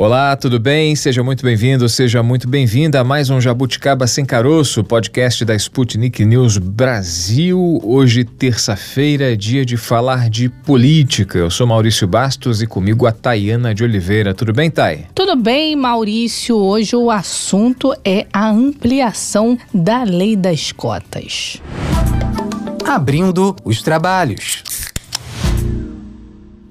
Olá, tudo bem? Seja muito bem-vindo, seja muito bem-vinda a mais um Jabuticaba Sem Caroço, podcast da Sputnik News Brasil. Hoje, terça-feira, dia de falar de política. Eu sou Maurício Bastos e comigo a Tayana de Oliveira. Tudo bem, Tay? Tudo bem, Maurício. Hoje o assunto é a ampliação da lei das cotas. Abrindo os trabalhos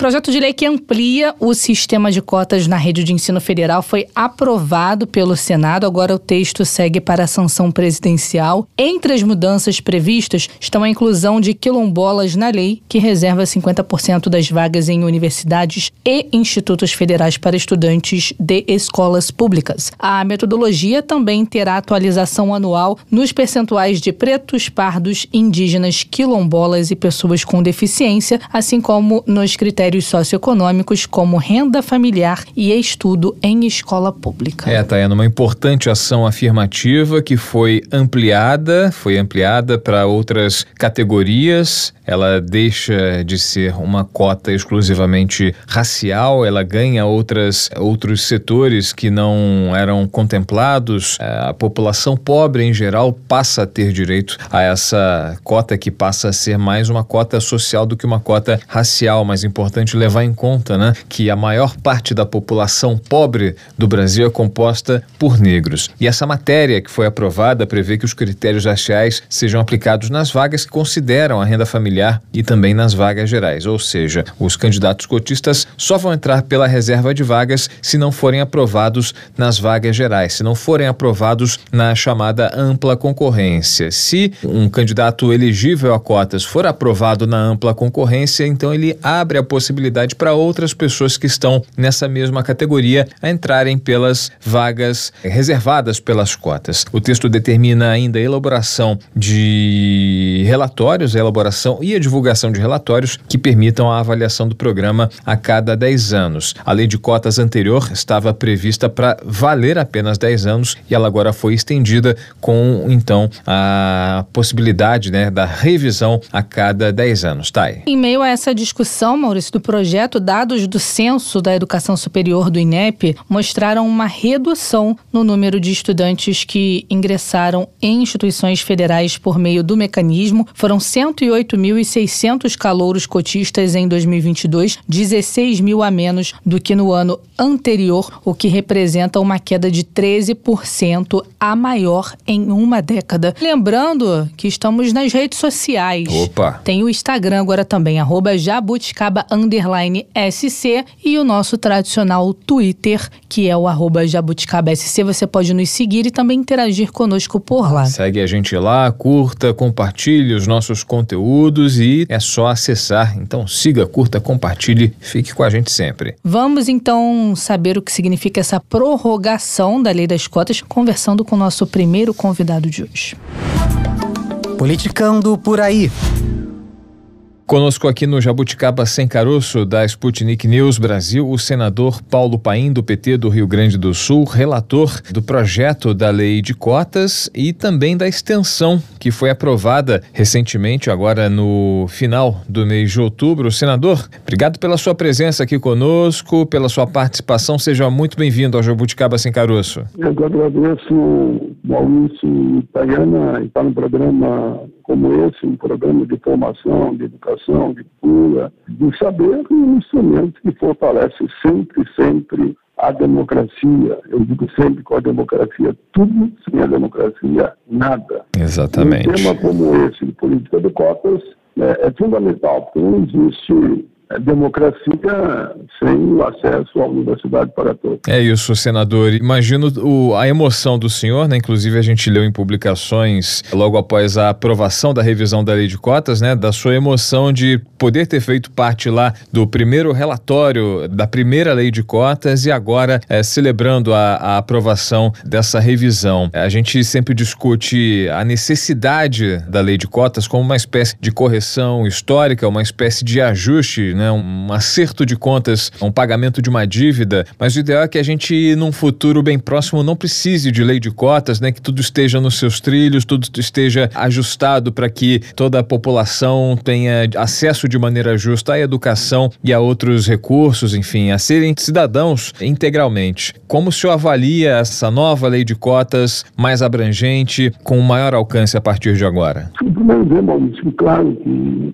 projeto de lei que amplia o sistema de cotas na rede de ensino federal foi aprovado pelo Senado. Agora o texto segue para a sanção presidencial. Entre as mudanças previstas estão a inclusão de quilombolas na lei, que reserva 50% das vagas em universidades e institutos federais para estudantes de escolas públicas. A metodologia também terá atualização anual nos percentuais de pretos, pardos, indígenas, quilombolas e pessoas com deficiência, assim como nos critérios critérios socioeconômicos como renda familiar e estudo em escola pública. É, Tayana, uma importante ação afirmativa que foi ampliada, foi ampliada para outras categorias. Ela deixa de ser uma cota exclusivamente racial, ela ganha outras, outros setores que não eram contemplados. É, a população pobre, em geral, passa a ter direito a essa cota que passa a ser mais uma cota social do que uma cota racial, mais importante importante levar em conta né, que a maior parte da população pobre do Brasil é composta por negros. E essa matéria que foi aprovada prevê que os critérios raciais sejam aplicados nas vagas que consideram a renda familiar e também nas vagas gerais. Ou seja, os candidatos cotistas só vão entrar pela reserva de vagas se não forem aprovados nas vagas gerais, se não forem aprovados na chamada ampla concorrência. Se um candidato elegível a cotas for aprovado na ampla concorrência, então ele abre a possibilidade possibilidade para outras pessoas que estão nessa mesma categoria a entrarem pelas vagas reservadas pelas cotas. O texto determina ainda a elaboração de relatórios, a elaboração e a divulgação de relatórios que permitam a avaliação do programa a cada 10 anos. A lei de cotas anterior estava prevista para valer apenas 10 anos e ela agora foi estendida com então a possibilidade né, da revisão a cada 10 anos. Thay. Em meio a essa discussão, Maurício, do projeto, dados do Censo da Educação Superior do INEP mostraram uma redução no número de estudantes que ingressaram em instituições federais por meio do mecanismo. Foram 108.600 calouros cotistas em 2022, 16 mil a menos do que no ano anterior, o que representa uma queda de 13%, a maior em uma década. Lembrando que estamos nas redes sociais. Opa! Tem o Instagram agora também, arroba jabuticaba underline SC e o nosso tradicional Twitter, que é o arroba jabuticabasc. Você pode nos seguir e também interagir conosco por lá. Segue a gente lá, curta, compartilhe os nossos conteúdos e é só acessar. Então siga, curta, compartilhe, fique com a gente sempre. Vamos então saber o que significa essa prorrogação da lei das cotas, conversando com o nosso primeiro convidado de hoje. Politicando por aí. Conosco aqui no Jabuticaba Sem Caroço, da Sputnik News Brasil, o senador Paulo Paim, do PT do Rio Grande do Sul, relator do projeto da lei de cotas e também da extensão que foi aprovada recentemente, agora no final do mês de outubro. Senador, obrigado pela sua presença aqui conosco, pela sua participação. Seja muito bem-vindo ao Jabuticaba Sem Caroço. Eu agradeço, Maurício e Tayana, estar no programa como esse, um programa de formação, de educação, de cura, de saber um instrumento que fortalece sempre, sempre a democracia. Eu digo sempre com a democracia, tudo sem a democracia, nada. Exatamente. Um tema como esse, de política de cotas, é, é fundamental, porque não existe é democracia sem o acesso à universidade para todos. É isso, senador. Imagino o, a emoção do senhor, né? Inclusive a gente leu em publicações logo após a aprovação da revisão da lei de cotas, né? Da sua emoção de poder ter feito parte lá do primeiro relatório da primeira lei de cotas e agora é, celebrando a, a aprovação dessa revisão. A gente sempre discute a necessidade da lei de cotas como uma espécie de correção histórica, uma espécie de ajuste né? Um acerto de contas, um pagamento de uma dívida, mas o ideal é que a gente, num futuro bem próximo, não precise de lei de cotas, né? Que tudo esteja nos seus trilhos, tudo esteja ajustado para que toda a população tenha acesso de maneira justa à educação e a outros recursos, enfim, a serem cidadãos integralmente. Como o senhor avalia essa nova lei de cotas mais abrangente, com maior alcance a partir de agora? Primeiro, ver, Maurício, claro que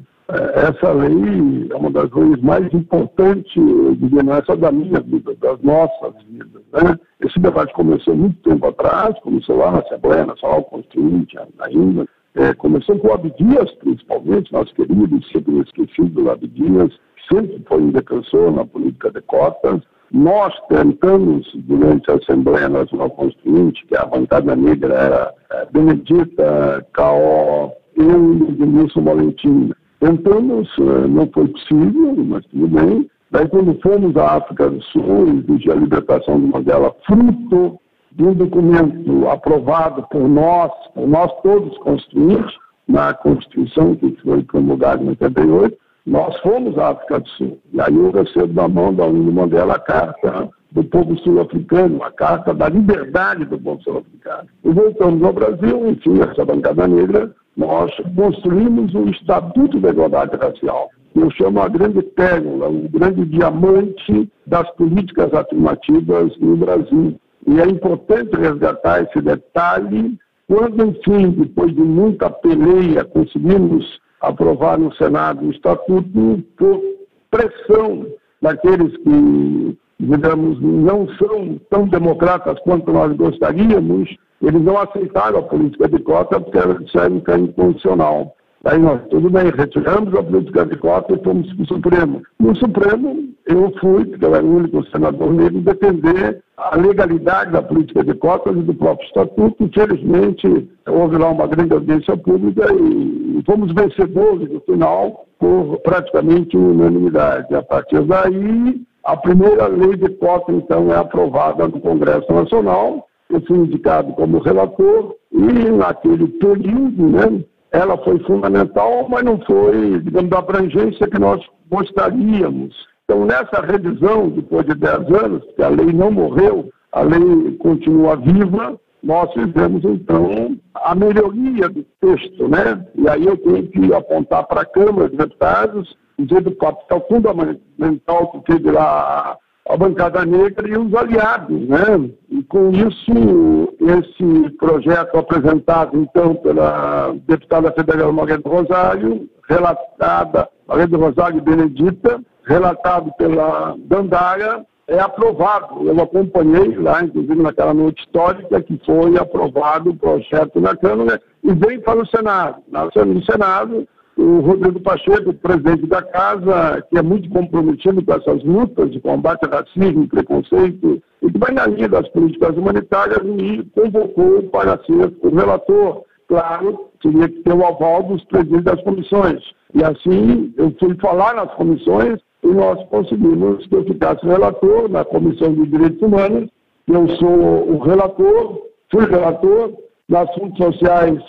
essa lei é uma das leis mais importantes, diria, não é só da minha vida, das nossas vidas. Né? Esse debate começou muito tempo atrás, começou lá na Assembleia Nacional Constituinte ainda, é, começou com o Abdias, principalmente, nosso querido, sempre esquecido Abdias, sempre foi um defensor na política de cotas. Nós tentamos, durante a Assembleia Nacional Constituinte, que a bancada negra era é, Benedita, Caó, eu e Denilson Valentim, tentamos, é, não foi possível, mas tudo bem. Daí, quando fomos à África do Sul, existe a libertação de Mandela, fruto de um documento aprovado por nós, por nós todos constituintes, na Constituição que foi promulgada em 88, nós fomos à África do Sul. E aí eu recebo da mão da União Mandela a carta do povo sul-africano, a carta da liberdade do povo sul-africano. E voltamos ao Brasil, enfim, essa bancada negra, nós construímos o Estatuto da Igualdade Racial. Eu chamo a grande pérola, o grande diamante das políticas afirmativas no Brasil. E é importante resgatar esse detalhe quando, enfim, depois de muita peleia, conseguimos aprovar no Senado o Estatuto por pressão daqueles que, digamos, não são tão democratas quanto nós gostaríamos, eles não aceitaram a política de cota porque eles disseram que é incondicional. Aí nós, tudo bem, retiramos a política de cota e fomos para o Supremo. No Supremo, eu fui, porque eu era o único senador negro, defender a legalidade da política de cotas e do próprio estatuto. Infelizmente, houve lá uma grande audiência pública e fomos vencedores no final por praticamente unanimidade. A partir daí, a primeira lei de cota, então, é aprovada no Congresso Nacional. Eu fui indicado como relator e, naquele período, né, ela foi fundamental, mas não foi, digamos, da abrangência que nós gostaríamos. Então, nessa revisão, depois de 10 anos, que a lei não morreu, a lei continua viva, nós fizemos, então, a melhoria do texto, né? E aí eu tenho que apontar para a Câmara de Deputados, dizer do papel fundamental que teve lá a bancada negra e os aliados, né? E com isso, esse projeto apresentado, então, pela deputada federal Maria do Rosário, relatada, Maria do Rosário Benedita, relatado pela Dandara, é aprovado. Eu acompanhei lá, inclusive naquela noite histórica, que foi aprovado o projeto na Câmara e veio para o Senado. No Senado, o Rodrigo Pacheco, presidente da casa, que é muito comprometido com essas lutas de combate ao racismo preconceito, e que vai na linha das políticas humanitárias, me convocou para ser o relator. Claro, teria que ter o aval dos presidentes das comissões. E assim, eu fui falar nas comissões e nós conseguimos que eu ficasse relator na Comissão de Direitos Humanos. Eu sou o relator, fui relator, nas assuntos sociais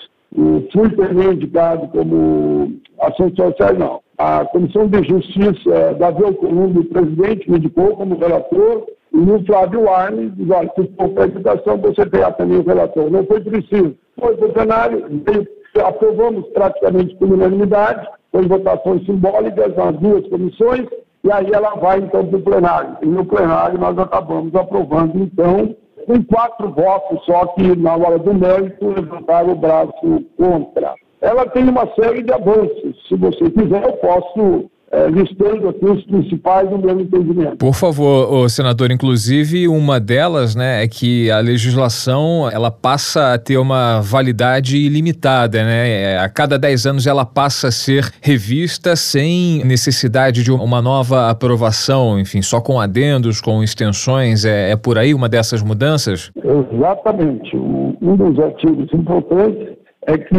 fui também indicado como Ações Sociais, não. A Comissão de Justiça, Davi Alcolumbre, presidente, me indicou como relator, e o Flávio Arnes olha, se for para educação, você terá também o relator. Não foi preciso. Foi para o cenário, aprovamos praticamente por unanimidade, foi votações simbólicas nas duas comissões, e aí ela vai então para o plenário. E no plenário nós acabamos aprovando, então, com quatro votos só que, na hora do mérito, levantaram o braço contra. Ela tem uma série de avanços. Se você quiser, eu posso é, listando aqui os principais do meu entendimento. Por favor, senador, inclusive uma delas, né, é que a legislação ela passa a ter uma validade ilimitada, né? É, a cada 10 anos ela passa a ser revista sem necessidade de uma nova aprovação, enfim, só com adendos, com extensões, é, é por aí uma dessas mudanças? Exatamente. Um dos artigos importantes é que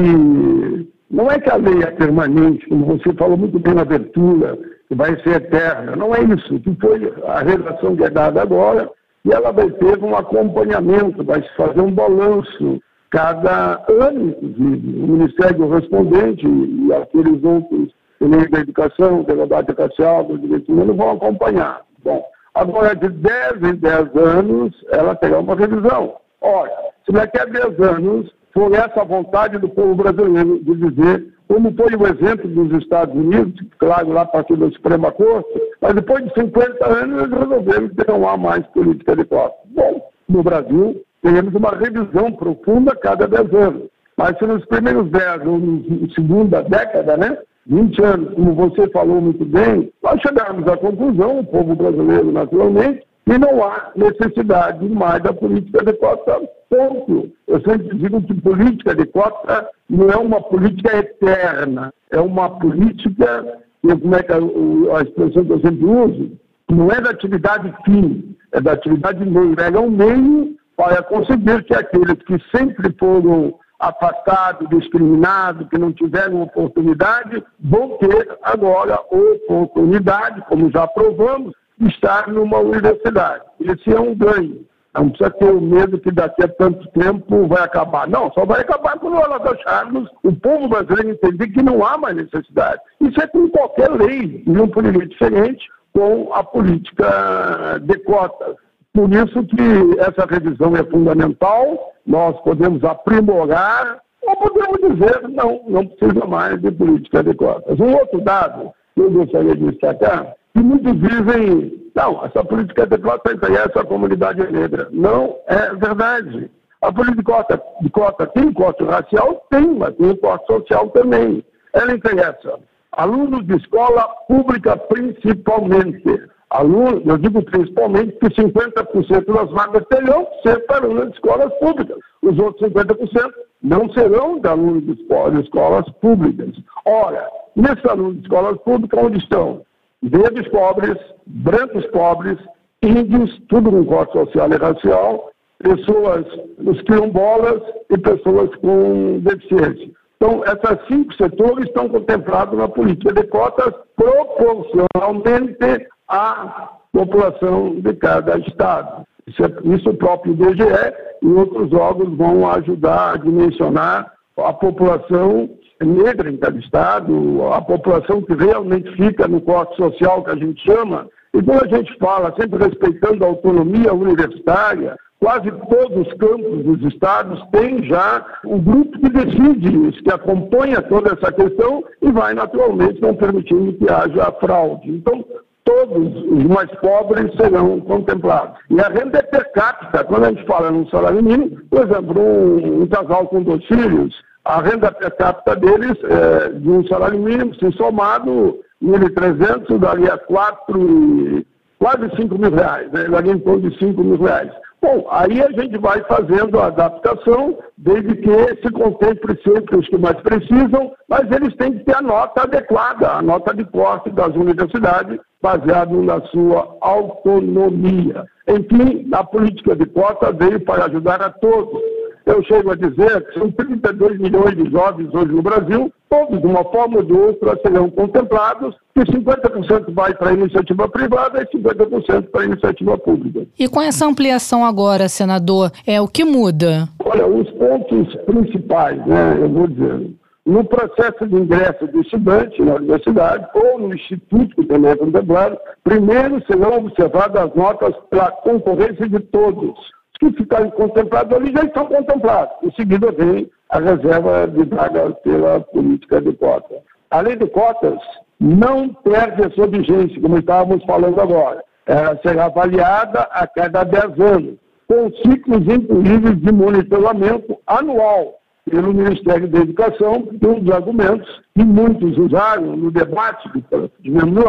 não é que a lei é permanente, como você falou muito bem na abertura, que vai ser eterna. Não é isso. Que foi a redação que é dada agora e ela vai ter um acompanhamento, vai se fazer um balanço cada ano, inclusive. O Ministério correspondente e aqueles outros o da educação, igualdade racial, dos direitos humanos vão acompanhar. Bom, agora de 10 em 10 anos, ela terá uma revisão. Olha, se daqui a 10 anos for essa vontade do povo brasileiro de dizer, como foi o exemplo dos Estados Unidos, claro, lá a partir da Suprema Corte, mas depois de 50 anos eles resolveram que não há mais política de cotas. Bom, no Brasil, teremos uma revisão profunda a cada 10 anos. Mas se nos primeiros 10 ou na segunda década, né, 20 anos, como você falou muito bem, nós chegamos à conclusão, o povo brasileiro naturalmente, que não há necessidade mais da política de cota, ponto. Eu sempre digo que política de cota não é uma política eterna, é uma política, como é que a, a expressão que eu sempre uso, não é da atividade fim, é da atividade meio, é um meio para conseguir que aqueles que sempre foram afastados, discriminados, que não tiveram oportunidade, vão ter agora oportunidade, como já provamos, de estar numa universidade. Esse é um ganho. Não precisa ter o medo que daqui a tanto tempo vai acabar. Não, só vai acabar quando nós acharmos o povo brasileiro entender que não há mais necessidade. Isso é com qualquer lei, não poderia diferente com a política de cotas. Por isso que essa revisão é fundamental, nós podemos aprimorar ou podemos dizer, não, não precisa mais de política de cotas. Um outro dado que eu gostaria de destacar, que muitos dizem, não, essa política de cotas interessa a comunidade negra. Não é verdade. A política de cota, de cota tem corte racial? Tem, mas tem corte social também. Ela interessa alunos de escola pública principalmente alunos, eu digo principalmente que 50% das vagas terão que ser para alunos de escolas públicas. Os outros 50% não serão de alunos de escolas públicas. Ora, nesses alunos de escolas públicas, onde estão? Negros pobres, brancos pobres, índios, tudo com corte social e racial, pessoas, os quilombolas e pessoas com deficiência. Então, esses cinco setores estão contemplados na política de cotas proporcionalmente à população de cada estado. Isso, é, isso o próprio IBGE e outros órgãos vão ajudar a dimensionar a população negra em cada estado, a população que realmente fica no corte social que a gente chama. E quando a gente fala, sempre respeitando a autonomia universitária, Quase todos os campos dos estados têm já um grupo que decide isso, que acompanha toda essa questão e vai naturalmente não permitindo que haja fraude. Então, todos os mais pobres serão contemplados. E a renda é per capita. Quando a gente fala num salário mínimo, por exemplo, um, um casal com dois filhos, a renda per capita deles, é, de um salário mínimo, se somado, 1.300, daria 4, quase 5 mil reais, né? daria em torno de 5 mil reais. Bom, aí a gente vai fazendo a adaptação, desde que se contemple sempre os que mais precisam, mas eles têm que ter a nota adequada, a nota de corte das universidades, baseado na sua autonomia. Enfim, a política de cota veio para ajudar a todos eu chego a dizer que são 32 milhões de jovens hoje no Brasil, todos, de uma forma ou de outra, serão contemplados, que 50% vai para a iniciativa privada e 50% para a iniciativa pública. E com essa ampliação agora, senador, é o que muda? Olha, os pontos principais, né, eu vou dizer, no processo de ingresso do estudante na universidade ou no instituto que também é contemplado, primeiro serão observadas as notas para concorrência de todos que ficarem contemplados ali já estão contemplados. Em seguida vem a reserva de vagas pela política de cotas. A lei de cotas não perde a sua vigência, como estávamos falando agora. Ela será avaliada a cada 10 anos, com ciclos incluídos de monitoramento anual pelo Ministério da Educação, um dos argumentos que muitos usaram no debate que tivemos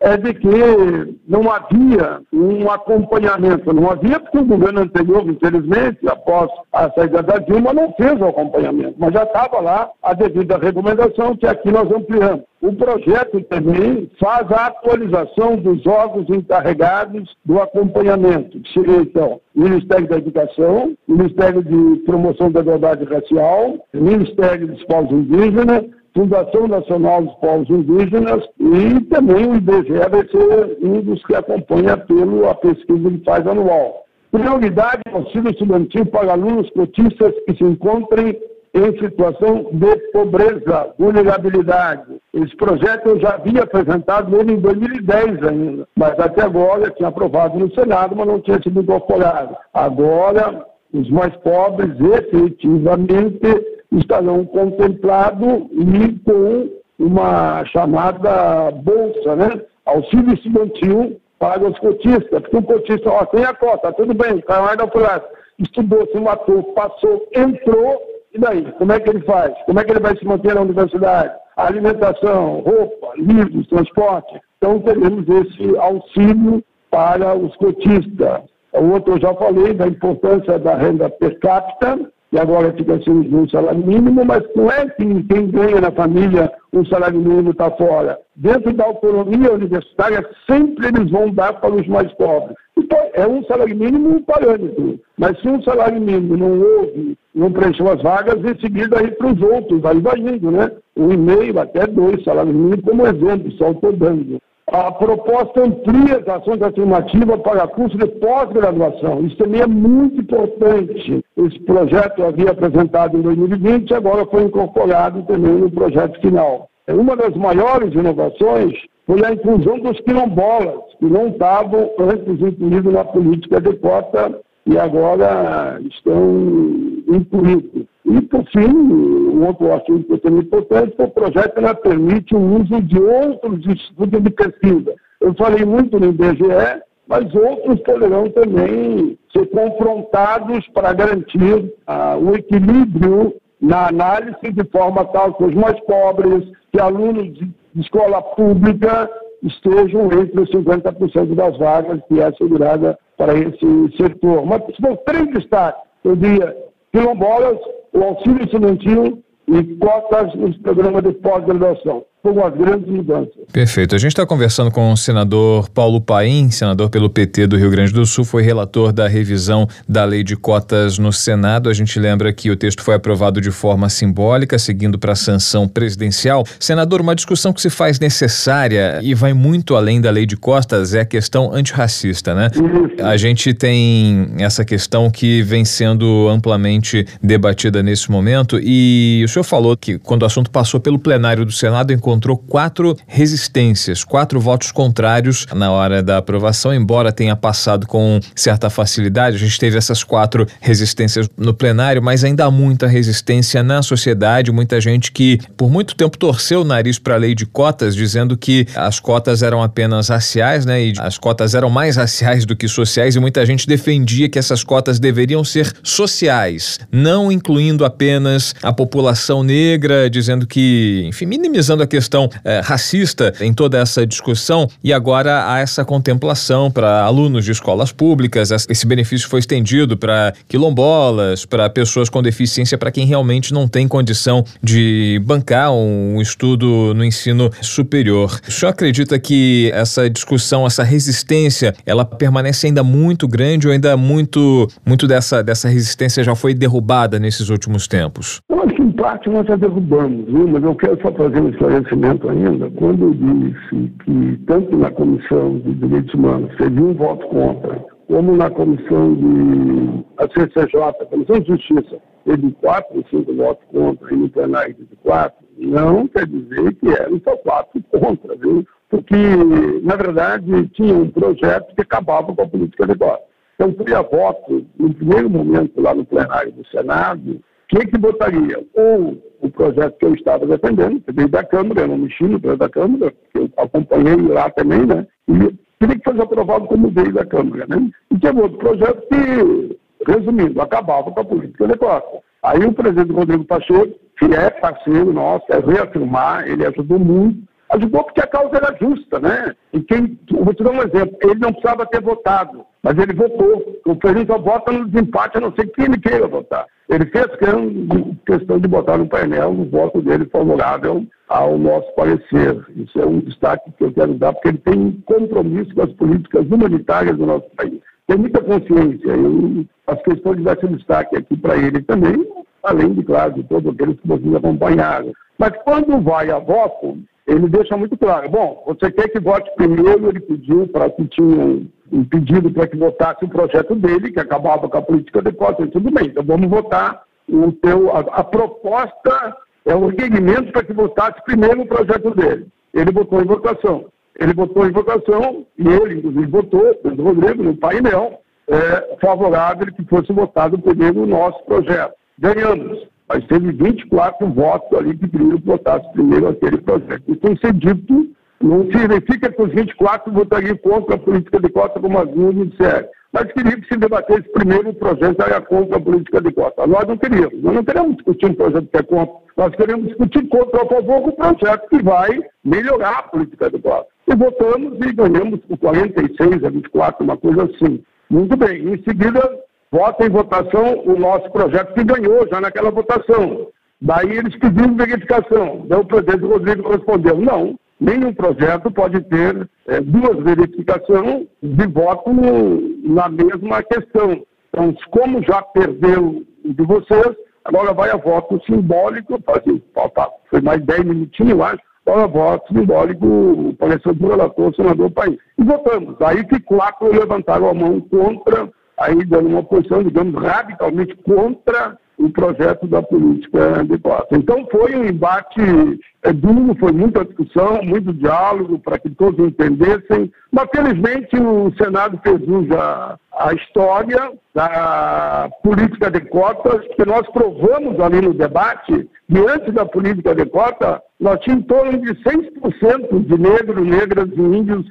é de que não havia um acompanhamento. Não havia porque o governo anterior, infelizmente, após a saída da Dilma, não fez o acompanhamento. Mas já estava lá a devida recomendação que aqui nós ampliamos. O projeto também faz a atualização dos órgãos encarregados do acompanhamento, que seria, então, Ministério da Educação, Ministério de Promoção da Igualdade Racial, Ministério dos Povos Indígenas, Fundação Nacional dos Povos Indígenas e também o IBGE vai ser um dos que acompanha pelo a pesquisa que faz anual. Prioridade auxílio estudantil para alunos cotistas que se encontrem em situação de pobreza, vulnerabilidade. Esse projeto eu já havia apresentado ele em 2010 ainda, mas até agora tinha aprovado no Senado, mas não tinha sido incorporado. Agora, os mais pobres efetivamente estarão contemplados com uma chamada bolsa, né? Auxílio estudantil para os cotistas, porque o cotista, ó, tem a cota, tudo bem, caiu mais da praça, estudou, se matou, passou, entrou, e daí? Como é que ele faz? Como é que ele vai se manter na universidade? Alimentação, roupa, livros, transporte. Então, teremos esse auxílio para os cotistas. O outro eu já falei da importância da renda per capita, e agora fica assim um salário mínimo, mas não é que quem ganha na família um salário mínimo está fora. Dentro da autonomia universitária, sempre eles vão dar para os mais pobres. Então, é um salário mínimo um parâmetro. Mas se um salário mínimo não houve, não preencheu as vagas, em seguida aí para os outros, aí vai indo, né? Um e meio, até dois salários mínimos, como exemplo, só estou dando. A proposta amplia as ações afirmativas para curso de pós-graduação. Isso também é muito importante. Esse projeto havia apresentado em 2020 e agora foi incorporado também no projeto final. Uma das maiores inovações foi a inclusão dos quilombolas, que não estavam antes incluídos na política de cota e agora estão incluídos. E, por fim, um outro assunto também importante, o projeto ela permite o uso de outros institutos de pesquisa. Eu falei muito no IBGE, mas outros poderão também ser confrontados para garantir ah, o equilíbrio na análise de forma tal que os mais pobres, que alunos de escola pública estejam entre os 50% das vagas que é assegurada para esse setor. Mas são três destaques, eu diria, quilombolas, o auxílio estudantil e cotas nos programas de pós-graduação como as grandes mudanças. Perfeito. A gente está conversando com o senador Paulo Paim, senador pelo PT do Rio Grande do Sul, foi relator da revisão da lei de cotas no Senado. A gente lembra que o texto foi aprovado de forma simbólica, seguindo para a sanção presidencial. Senador, uma discussão que se faz necessária e vai muito além da lei de cotas é a questão antirracista, né? Isso. A gente tem essa questão que vem sendo amplamente debatida nesse momento e o senhor falou que quando o assunto passou pelo plenário do Senado, encontrou encontrou quatro resistências, quatro votos contrários na hora da aprovação, embora tenha passado com certa facilidade. A gente teve essas quatro resistências no plenário, mas ainda há muita resistência na sociedade, muita gente que por muito tempo torceu o nariz para a lei de cotas, dizendo que as cotas eram apenas raciais, né? E as cotas eram mais raciais do que sociais, e muita gente defendia que essas cotas deveriam ser sociais, não incluindo apenas a população negra, dizendo que, enfim, minimizando a questão questão é, racista em toda essa discussão e agora há essa contemplação para alunos de escolas públicas. Esse benefício foi estendido para quilombolas, para pessoas com deficiência, para quem realmente não tem condição de bancar um estudo no ensino superior. O senhor acredita que essa discussão, essa resistência, ela permanece ainda muito grande ou ainda muito, muito dessa, dessa resistência já foi derrubada nesses últimos tempos? Eu acho que em parte nós já derrubamos, viu? mas eu quero só fazer um esclarecimento conhecimento ainda, quando disse que tanto na Comissão de Direitos Humanos teve um voto contra, como na Comissão de a CCJ, Comissão de Justiça, teve quatro cinco votos contra e no plenário teve quatro, não quer dizer que eram só quatro contra, viu? Porque, na verdade, tinha um projeto que acabava com a política de voto. Então, teria voto, no primeiro momento, lá no plenário do Senado, quem que votaria? Ou o projeto que eu estava defendendo, que veio da Câmara, eu não mexi no projeto da Câmara, que eu acompanhei lá também, né? E teria que fazer aprovado como veio da Câmara, né? E tinha outro projeto que, resumindo, acabava com a política adequada. Aí o presidente Rodrigo Pacheco, que é parceiro nosso, é reafirmar, ele ajudou muito, ajudou porque a causa era justa, né? E quem, vou te dar um exemplo, ele não precisava ter votado, mas ele votou. O presidente só vota no desempate, a não ser que ele queira votar. Ele fez questão de botar no painel o voto dele favorável ao nosso parecer. Isso é um destaque que eu quero dar, porque ele tem compromisso com as políticas humanitárias do nosso país. Tem muita consciência. Eu, as questões de dar esse destaque aqui para ele também, além de, claro, de todos aqueles que vocês acompanharam. Mas quando vai a voto, ele deixa muito claro. Bom, você quer que vote primeiro, ele pediu para que tinha um pedido para que votasse o projeto dele, que acabava com a política de cotas, tudo bem, então vamos votar o teu, a, a proposta é o requerimento para que votasse primeiro o projeto dele. Ele votou em votação. Ele votou em votação, e ele, inclusive, votou, Pedro Rodrigo, no painel, é, favorável que fosse votado primeiro o nosso projeto. Ganhamos, mas teve 24 votos ali que queriam que votasse primeiro aquele projeto. Que ser dito, não significa que os 24 votariam contra a política de cota, como as duas disseram mas queria que se debatesse primeiro o projeto era contra a política de cota. Nós não queríamos. Nós não queremos discutir um projeto que é contra. Nós queremos discutir contra ou a favor um projeto que vai melhorar a política de cota. E votamos e ganhamos por 46 a 24, uma coisa assim. Muito bem. Em seguida, vota em votação o nosso projeto que ganhou já naquela votação. Daí eles pediram verificação. Daí o presidente Rodrigo respondeu: não, nenhum projeto pode ter é, duas verificações de voto na mesma questão. Então, como já perdeu de vocês, agora vai a voto simbólico, assim, foi mais 10 minutinhos, acho, agora voto simbólico, o parecer do relator, senador do país. E votamos. Aí que quatro levantaram a mão contra, aí dando uma posição, digamos, radicalmente contra o projeto da política de classe. Então foi um embate é, duro, foi muita discussão, muito diálogo para que todos entendessem, mas felizmente o Senado fez uso a história da política de cotas, que nós provamos ali no debate, que antes da política de cota, nós tínhamos em torno de 6% de negros, negras e índios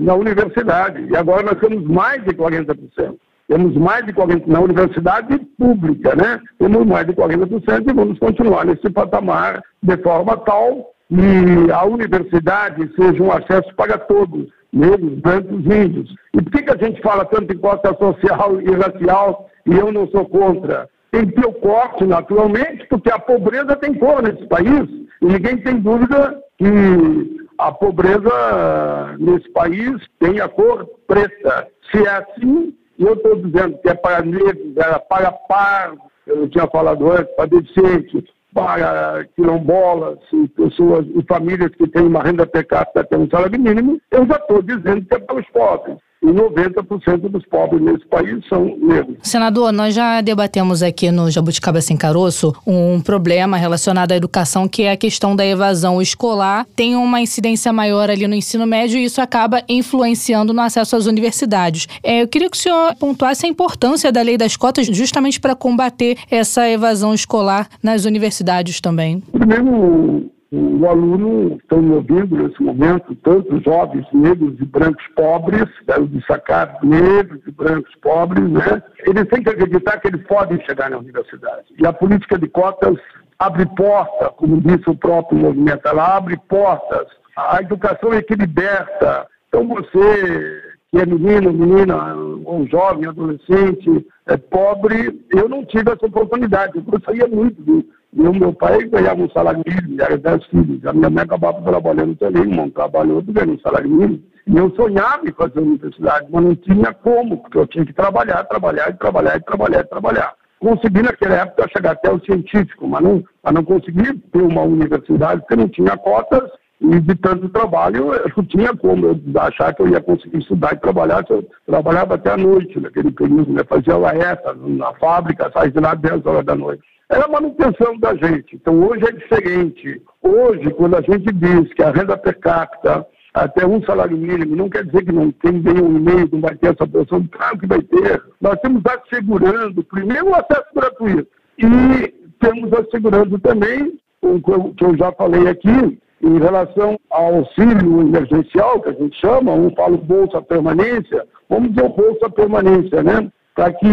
na universidade, e agora nós temos mais de 40%. Temos mais de 40% na universidade pública, né? Temos mais de 40% e vamos continuar nesse patamar de forma tal que a universidade seja um acesso para todos, negros, brancos, índios. E por que, que a gente fala tanto em cota social e racial e eu não sou contra? Tem que ter o corte, naturalmente, porque a pobreza tem cor nesse país e ninguém tem dúvida que a pobreza nesse país tem a cor preta. Se é assim, eu estou dizendo que é para negros, era para pardos, eu tinha falado antes, para deficientes, para quilombolas pessoas e famílias que têm uma renda per capita até um salário mínimo, eu já estou dizendo que é para os pobres e 90% dos pobres nesse país são negros. Senador, nós já debatemos aqui no Jabuticaba Sem Caroço um problema relacionado à educação, que é a questão da evasão escolar. Tem uma incidência maior ali no ensino médio e isso acaba influenciando no acesso às universidades. É, eu queria que o senhor pontuasse a importância da lei das cotas justamente para combater essa evasão escolar nas universidades também. Primeiro, o aluno, estão me ouvindo nesse momento, tanto jovens negros e brancos pobres, quero destacar negros e brancos pobres, né? Eles têm que acreditar que eles podem chegar na universidade. E a política de cotas abre porta, como disse o próprio movimento, ela abre portas. A educação é que liberta. Então você que é menino, menina, ou jovem, adolescente, é pobre, eu não tive essa oportunidade. Eu gostaria muito de e o meu pai ganhava um salário mínimo, era 10 filhos. A minha mãe acabava trabalhando também, um trabalhou, ganhando um salário mínimo. E eu sonhava em fazer universidade, mas não tinha como, porque eu tinha que trabalhar, trabalhar, trabalhar, trabalhar, trabalhar. Consegui naquela época chegar até o científico, mas não, mas não consegui ter uma universidade porque não tinha cotas e de tanto trabalho eu não tinha como eu achar que eu ia conseguir estudar e trabalhar. Eu trabalhava até a noite naquele período, né? fazia hora extra na fábrica, saía de lá 10 horas da noite era a manutenção da gente. Então hoje é diferente. Hoje, quando a gente diz que a renda per capita até um salário mínimo, não quer dizer que não tem bem um e-mail, não vai ter essa posição, claro que vai ter. Nós estamos assegurando, primeiro, o acesso gratuito. E temos assegurando também, o que eu já falei aqui, em relação ao auxílio emergencial, que a gente chama, um fala Bolsa Permanência, vamos dizer Bolsa Permanência, né? Para que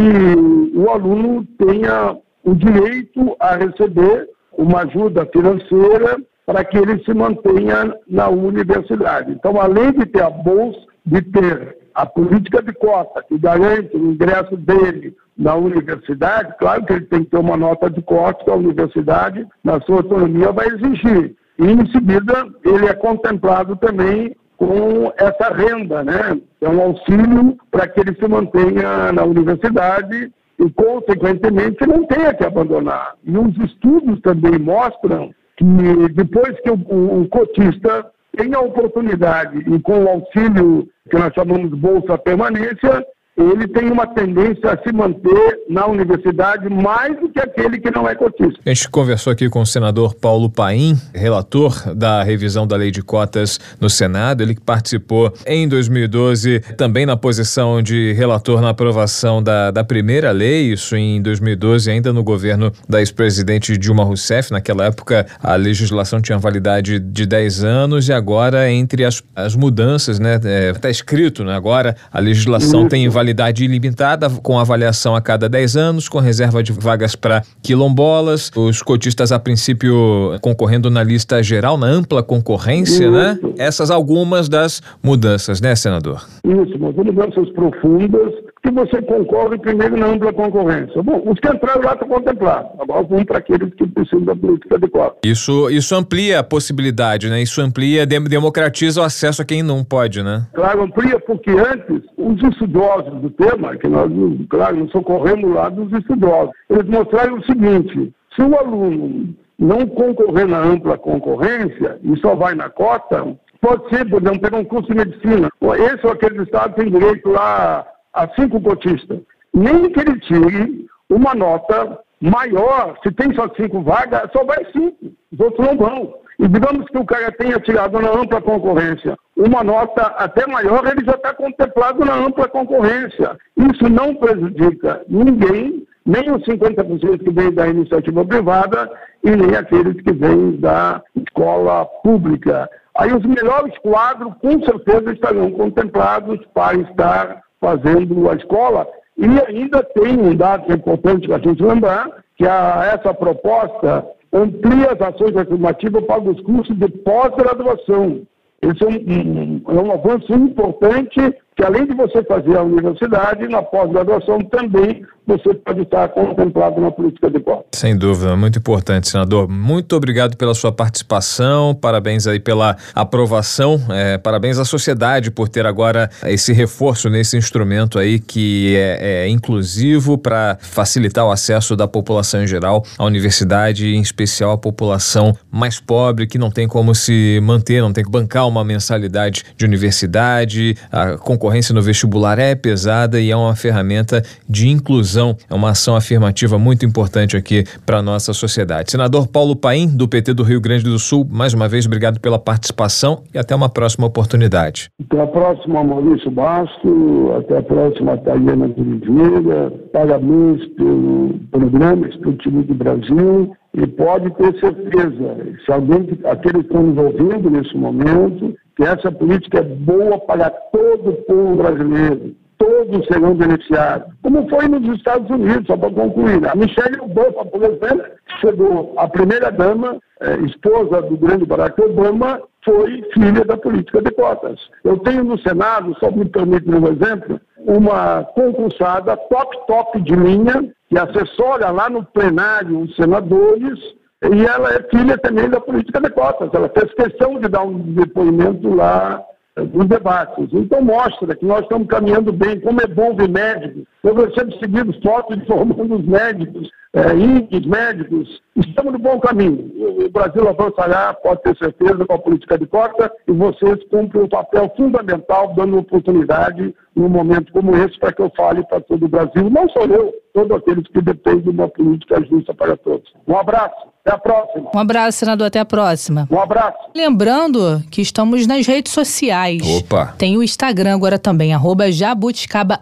o aluno tenha o direito a receber uma ajuda financeira para que ele se mantenha na universidade. Então, além de ter a bolsa, de ter a política de cota que garante o ingresso dele na universidade, claro que ele tem que ter uma nota de corte que a universidade, na sua autonomia, vai exigir. E, em seguida, ele é contemplado também com essa renda, né? É um auxílio para que ele se mantenha na universidade e, consequentemente, não tenha que abandonar. E os estudos também mostram que depois que o, o, o cotista tem a oportunidade e com o auxílio que nós chamamos de Bolsa Permanência, ele tem uma tendência a se manter na universidade mais do que aquele que não é cotista. A gente conversou aqui com o senador Paulo Paim, relator da revisão da lei de cotas no Senado, ele que participou em 2012 também na posição de relator na aprovação da, da primeira lei, isso em 2012, ainda no governo da ex-presidente Dilma Rousseff. Naquela época, a legislação tinha validade de 10 anos e agora, entre as, as mudanças, né, está é, tá escrito, né, agora a legislação tem validade ilimitada, com avaliação a cada 10 anos, com reserva de vagas para quilombolas, os cotistas, a princípio, concorrendo na lista geral, na ampla concorrência, né? Isso. né? Essas algumas das mudanças, né, senador? Isso, mas mudanças profundas que você concorre primeiro na ampla concorrência. Bom, os que entraram lá estão contemplados. Agora vamos para aqueles que precisam da política adequada. Isso, isso amplia a possibilidade, né? Isso amplia, democratiza o acesso a quem não pode, né? Claro, amplia porque antes os estudiosos do tema, que nós, claro, não socorremos lá dos estudiosos, eles mostraram o seguinte, se o aluno não concorrer na ampla concorrência e só vai na cota, pode ser, por exemplo, pegar um curso de medicina. Esse ou aquele estado tem direito lá a cinco cotistas. Nem que ele tire uma nota maior, se tem só cinco vagas, só vai cinco, os outros não vão. E digamos que o cara tenha tirado na ampla concorrência uma nota até maior, ele já está contemplado na ampla concorrência. Isso não prejudica ninguém, nem os 50% que vêm da iniciativa privada e nem aqueles que vêm da escola pública. Aí os melhores quadros, com certeza, estarão contemplados para estar fazendo a escola. E ainda tem um dado que é importante para a gente lembrar, que a, essa proposta amplia as ações afirmativas para os cursos de pós-graduação. Isso é um, é um avanço importante que além de você fazer a universidade, na pós-graduação também você pode estar contemplado na política de cotas. Sem dúvida, muito importante, senador. Muito obrigado pela sua participação, parabéns aí pela aprovação, é, parabéns à sociedade por ter agora esse reforço nesse instrumento aí que é, é inclusivo para facilitar o acesso da população em geral à universidade, em especial a população mais pobre que não tem como se manter, não tem que bancar uma mensalidade de universidade, a concorrência concorrência no vestibular é pesada e é uma ferramenta de inclusão, é uma ação afirmativa muito importante aqui para a nossa sociedade. Senador Paulo Paim, do PT do Rio Grande do Sul, mais uma vez, obrigado pela participação e até uma próxima oportunidade. Até a próxima, Maurício Basto, até a próxima, Tayana Oliveira, parabéns pelo programa Esportivo do Brasil e pode ter certeza, se alguém, aqueles que estão nos ouvindo nesse momento, que essa política é boa para todo o povo brasileiro. Todos serão beneficiados. Como foi nos Estados Unidos, só para concluir. A Michelle Obama, por exemplo, chegou a primeira-dama, eh, esposa do grande Barack Obama, foi filha da política de cotas. Eu tenho no Senado, só me permite um exemplo, uma concursada top, top de linha, que assessora lá no plenário os senadores, e ela é filha também da política de cotas. Ela fez questão de dar um depoimento lá eh, nos debates. Então mostra que nós estamos caminhando bem, como é bom ver médicos. Eu recebo seguido fotos de formando os médicos, é, índios, médicos. Estamos no bom caminho. O Brasil avançará, pode ter certeza, com a política de cota e vocês cumprem um papel fundamental, dando oportunidade num momento como esse para que eu fale para todo o Brasil. Não sou eu, todos aqueles que dependem de uma política justa para todos. Um abraço. Até a próxima. Um abraço, senador. Até a próxima. Um abraço. Lembrando que estamos nas redes sociais. Opa. Tem o Instagram agora também, arroba jabuticaba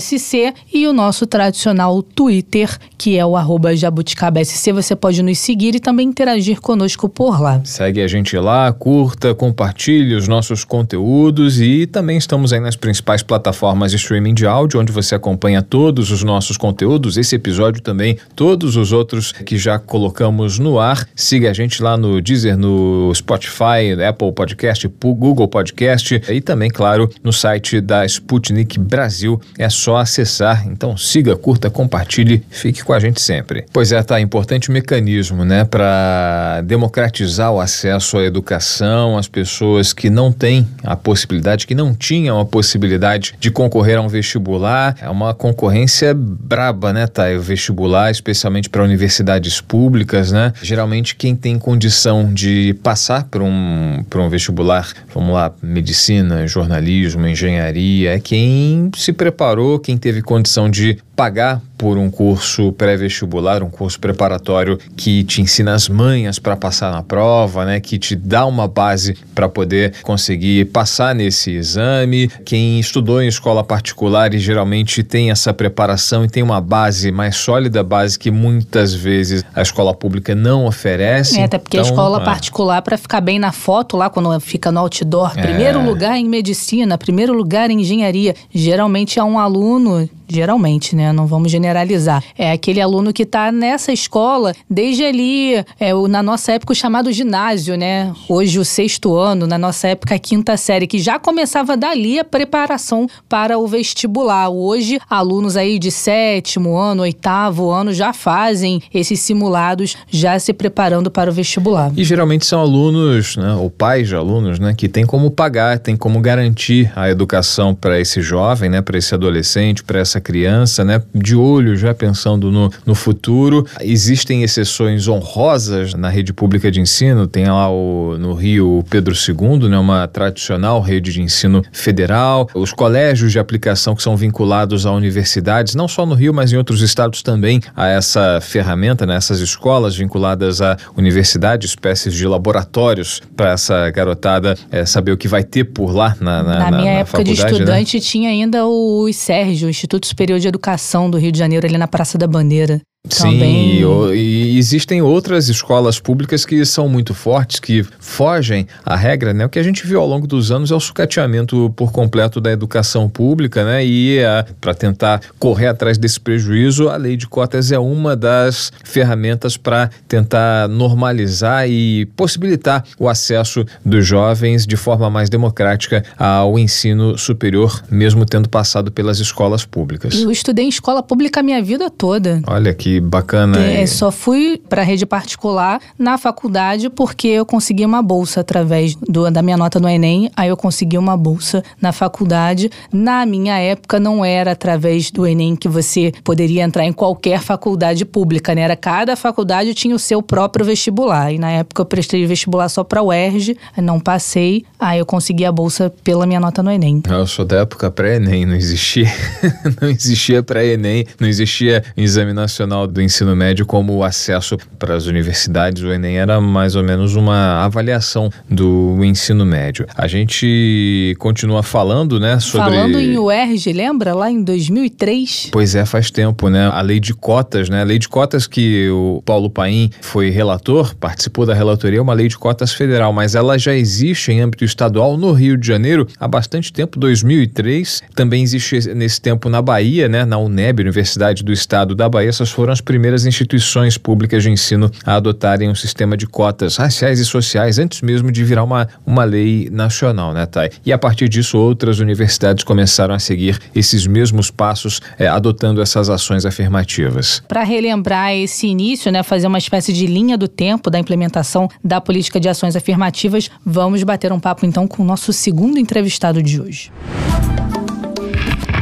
SC e o nosso tradicional Twitter, que é o arroba jabuticaba SC. Você pode nos seguir e também interagir conosco por lá. Segue a gente lá, curta, compartilhe os nossos conteúdos e também estamos aí nas principais plataformas de streaming de áudio, onde você acompanha todos os nossos conteúdos, esse episódio também, todos os outros que já colocamos colocamos no ar. Siga a gente lá no Deezer, no Spotify, Apple Podcast, Google Podcast e também, claro, no site da Sputnik Brasil. É só acessar. Então siga, curta, compartilhe, fique com a gente sempre. Pois é, tá importante mecanismo, né, para democratizar o acesso à educação, as pessoas que não têm a possibilidade, que não tinham a possibilidade de concorrer a um vestibular. É uma concorrência braba, né, Thay? O vestibular, especialmente para universidades públicas, né? Geralmente quem tem condição de passar por um, por um vestibular, vamos lá, medicina, jornalismo, engenharia, é quem se preparou, quem teve condição de pagar por um curso pré-vestibular, um curso preparatório que te ensina as manhas para passar na prova, né, que te dá uma base para poder conseguir passar nesse exame. Quem estudou em escola particular e geralmente tem essa preparação e tem uma base mais sólida, base que muitas vezes a escola pública não oferece. É, até porque então, a escola ah. particular, para ficar bem na foto lá, quando fica no outdoor, é. primeiro lugar em medicina, primeiro lugar em engenharia, geralmente é um aluno geralmente, né? Não vamos generalizar. É aquele aluno que está nessa escola desde ali, é, o, na nossa época, o chamado ginásio, né? Hoje o sexto ano, na nossa época, a quinta série, que já começava dali a preparação para o vestibular. Hoje, alunos aí de sétimo ano, oitavo ano já fazem esses simulados, já se preparando para o vestibular. E geralmente são alunos, né, ou pais de alunos, né, que tem como pagar, tem como garantir a educação para esse jovem, né, para esse adolescente, para essa essa criança, né, de olho já pensando no, no futuro. Existem exceções honrosas na rede pública de ensino, tem lá o, no Rio o Pedro II, né, uma tradicional rede de ensino federal, os colégios de aplicação que são vinculados a universidades, não só no Rio, mas em outros estados também, a essa ferramenta, né, essas escolas vinculadas à universidade, espécies de laboratórios para essa garotada é, saber o que vai ter por lá na, na, na, minha na época de né? estudante né? tinha ainda o Sérgio, o Instituto Superior de Educação do Rio de Janeiro, ali na Praça da Bandeira. Sim, e, e, existem outras escolas públicas que são muito fortes, que fogem à regra, né? O que a gente viu ao longo dos anos é o sucateamento por completo da educação pública, né? E para tentar correr atrás desse prejuízo, a lei de cotas é uma das ferramentas para tentar normalizar e possibilitar o acesso dos jovens de forma mais democrática ao ensino superior, mesmo tendo passado pelas escolas públicas. Eu estudei em escola pública a minha vida toda. Olha que bacana. É, só fui para rede particular na faculdade porque eu consegui uma bolsa através do, da minha nota no Enem. Aí eu consegui uma bolsa na faculdade. Na minha época não era através do Enem que você poderia entrar em qualquer faculdade pública, né? Era cada faculdade tinha o seu próprio vestibular. E na época eu prestei vestibular só para o UERJ, não passei. Aí eu consegui a bolsa pela minha nota no Enem. Eu sou da época pré-Enem, não existia, não existia pré-Enem, não existia exame nacional do ensino médio como o acesso para as universidades, o Enem era mais ou menos uma avaliação do ensino médio. A gente continua falando, né, sobre... Falando em UERJ, lembra? Lá em 2003? Pois é, faz tempo, né? A lei de cotas, né? A lei de cotas que o Paulo Paim foi relator, participou da relatoria, é uma lei de cotas federal, mas ela já existe em âmbito estadual no Rio de Janeiro há bastante tempo, 2003. Também existe nesse tempo na Bahia, né? Na UNEB, Universidade do Estado da Bahia. Essas foram as primeiras instituições públicas de ensino a adotarem um sistema de cotas raciais e sociais antes mesmo de virar uma, uma lei nacional, né, Thay? E a partir disso, outras universidades começaram a seguir esses mesmos passos, é, adotando essas ações afirmativas. Para relembrar esse início, né, fazer uma espécie de linha do tempo da implementação da política de ações afirmativas, vamos bater um papo então com o nosso segundo entrevistado de hoje.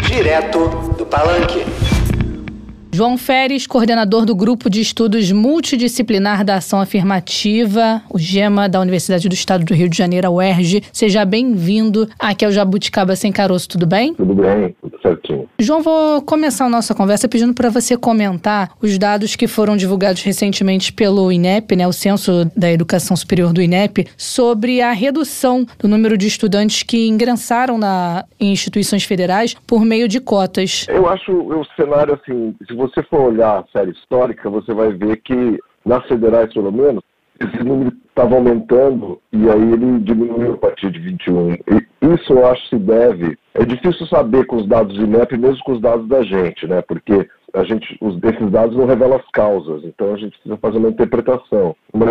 Direto do Palanque. João Feres, coordenador do Grupo de Estudos Multidisciplinar da Ação Afirmativa, o GEMA da Universidade do Estado do Rio de Janeiro, a UERJ. Seja bem-vindo aqui ao Jabuticaba Sem Caroço, tudo bem? Tudo bem, tudo certinho. João, vou começar a nossa conversa pedindo para você comentar os dados que foram divulgados recentemente pelo INEP, né, o Censo da Educação Superior do INEP, sobre a redução do número de estudantes que ingressaram na, em instituições federais por meio de cotas. Eu acho o cenário assim, se você for olhar a série histórica, você vai ver que nas federais, pelo menos, esse número estava aumentando e aí ele diminuiu a partir de 21. E isso eu acho que se deve. É difícil saber com os dados do INEP, mesmo com os dados da gente, né? Porque a gente, esses dados não revelam as causas, então a gente precisa fazer uma interpretação. Mas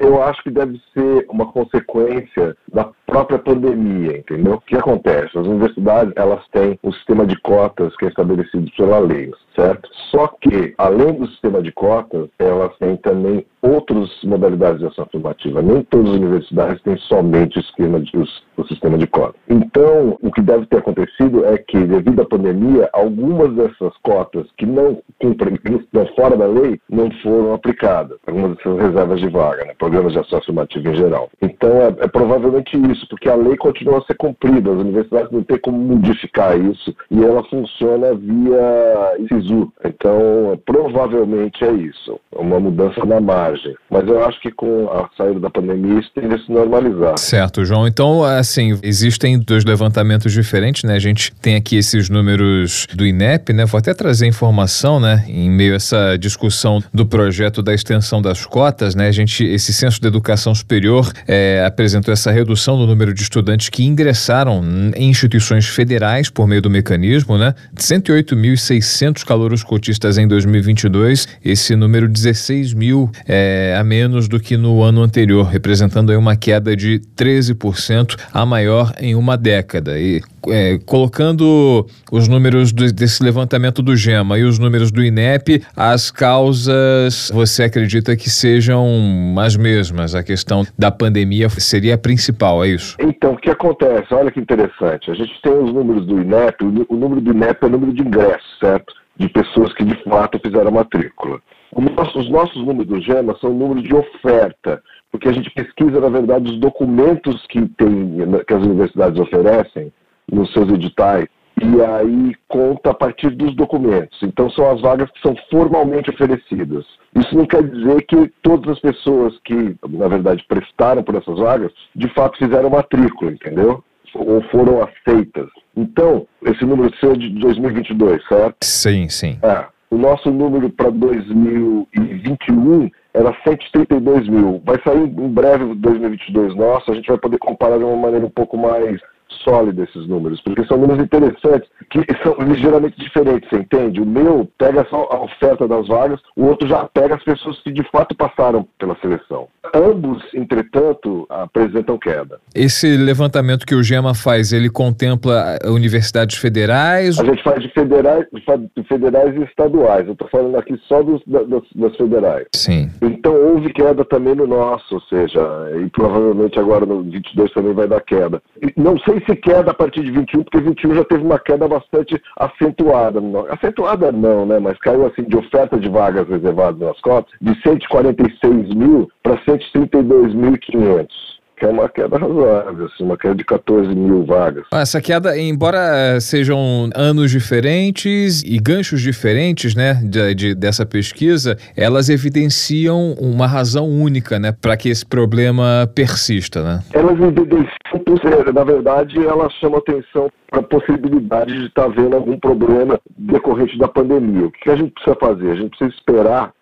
eu acho que deve ser uma consequência da própria pandemia, entendeu? O que acontece? As universidades, elas têm um sistema de cotas que é estabelecido pela lei, certo? Só que, além do sistema de cotas, elas têm também outras modalidades de ação afirmativa. Nem todas as universidades têm somente o esquema de, o sistema de cotas. Então, o que deve ter acontecido é que, devido à pandemia, algumas dessas cotas que não cumprem, que estão fora da lei, não foram aplicadas. Algumas dessas reservas de vaga, né? programas de ação afirmativa em geral. Então, é, é provavelmente isso, porque a lei continua a ser cumprida, as universidades não têm como modificar isso e ela funciona via SISU. Então, provavelmente é isso, uma mudança na margem. Mas eu acho que com a saída da pandemia isso tende a se normalizar. Certo, João. Então, assim, existem dois levantamentos diferentes, né? A gente tem aqui esses números do INEP, né? Vou até trazer né? Em meio a essa discussão do projeto da extensão das cotas, né? A gente, esse censo de educação superior é, apresentou essa redução do número de estudantes que ingressaram em instituições federais por meio do mecanismo, né? 108.600 calouros cotistas em 2022, esse número 16 mil é, a menos do que no ano anterior, representando aí uma queda de 13%, a maior em uma década. E é, colocando os números do, desse levantamento do GEMA e os números do INEP, as causas você acredita que sejam as mesmas? A questão da pandemia seria a principal, é isso? Então, o que acontece? Olha que interessante. A gente tem os números do INEP, o número do INEP é o número de ingressos, certo? De pessoas que de fato fizeram a matrícula. os nossos números do GEMA são números de oferta, porque a gente pesquisa, na verdade, os documentos que, tem, que as universidades oferecem nos seus editais e aí conta a partir dos documentos. Então são as vagas que são formalmente oferecidas. Isso não quer dizer que todas as pessoas que, na verdade, prestaram por essas vagas, de fato fizeram matrícula, entendeu? Ou foram aceitas. Então, esse número seu é de 2022, certo? Sim, sim. É. O nosso número para 2021 era 132 mil. Vai sair em breve 2022 nosso, a gente vai poder comparar de uma maneira um pouco mais sólida esses números, porque são números interessantes, que são ligeiramente diferentes, você entende? O meu pega só a oferta das vagas, o outro já pega as pessoas que de fato passaram pela seleção. Ambos, entretanto, apresentam queda. Esse levantamento que o GEMA faz, ele contempla universidades federais? A gente faz de federais, de federais e estaduais. Eu estou falando aqui só dos, das, das federais. Sim. Então houve queda também no nosso, ou seja, e provavelmente agora no 22 também vai dar queda. Não sei se queda a partir de 21, porque 21 já teve uma queda bastante acentuada. Acentuada não, né? Mas caiu assim de oferta de vagas reservadas nas cotas de 146 mil para 132.500 que é uma queda razoável, assim, uma queda de 14 mil vagas. Essa queda, embora sejam anos diferentes e ganchos diferentes, né, de, de dessa pesquisa, elas evidenciam uma razão única, né, para que esse problema persista, né? Elas evidenciam, na verdade, elas chamam atenção para a possibilidade de estar tá vendo algum problema decorrente da pandemia. O que a gente precisa fazer? A gente precisa esperar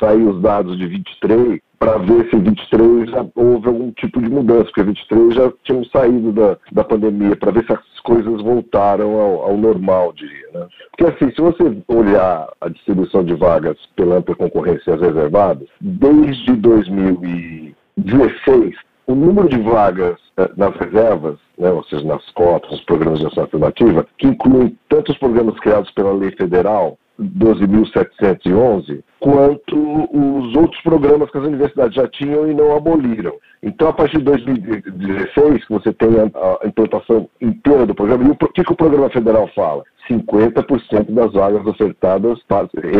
sair os dados de 23 para ver se em 23 já houve algum tipo de mudança, porque 23 já tínhamos saído da, da pandemia, para ver se as coisas voltaram ao, ao normal, diria. Né? Porque assim, se você olhar a distribuição de vagas pela ampla concorrência reservadas, desde 2016, o número de vagas eh, nas reservas, né, ou seja, nas cotas, nos programas de ação afirmativa, que incluem tanto os programas criados pela lei federal, 12.711, quanto os outros programas que as universidades já tinham e não aboliram. Então, a partir de 2016, que você tem a, implantação inteira do programa, e o que, que o programa federal fala? 50% das vagas ofertadas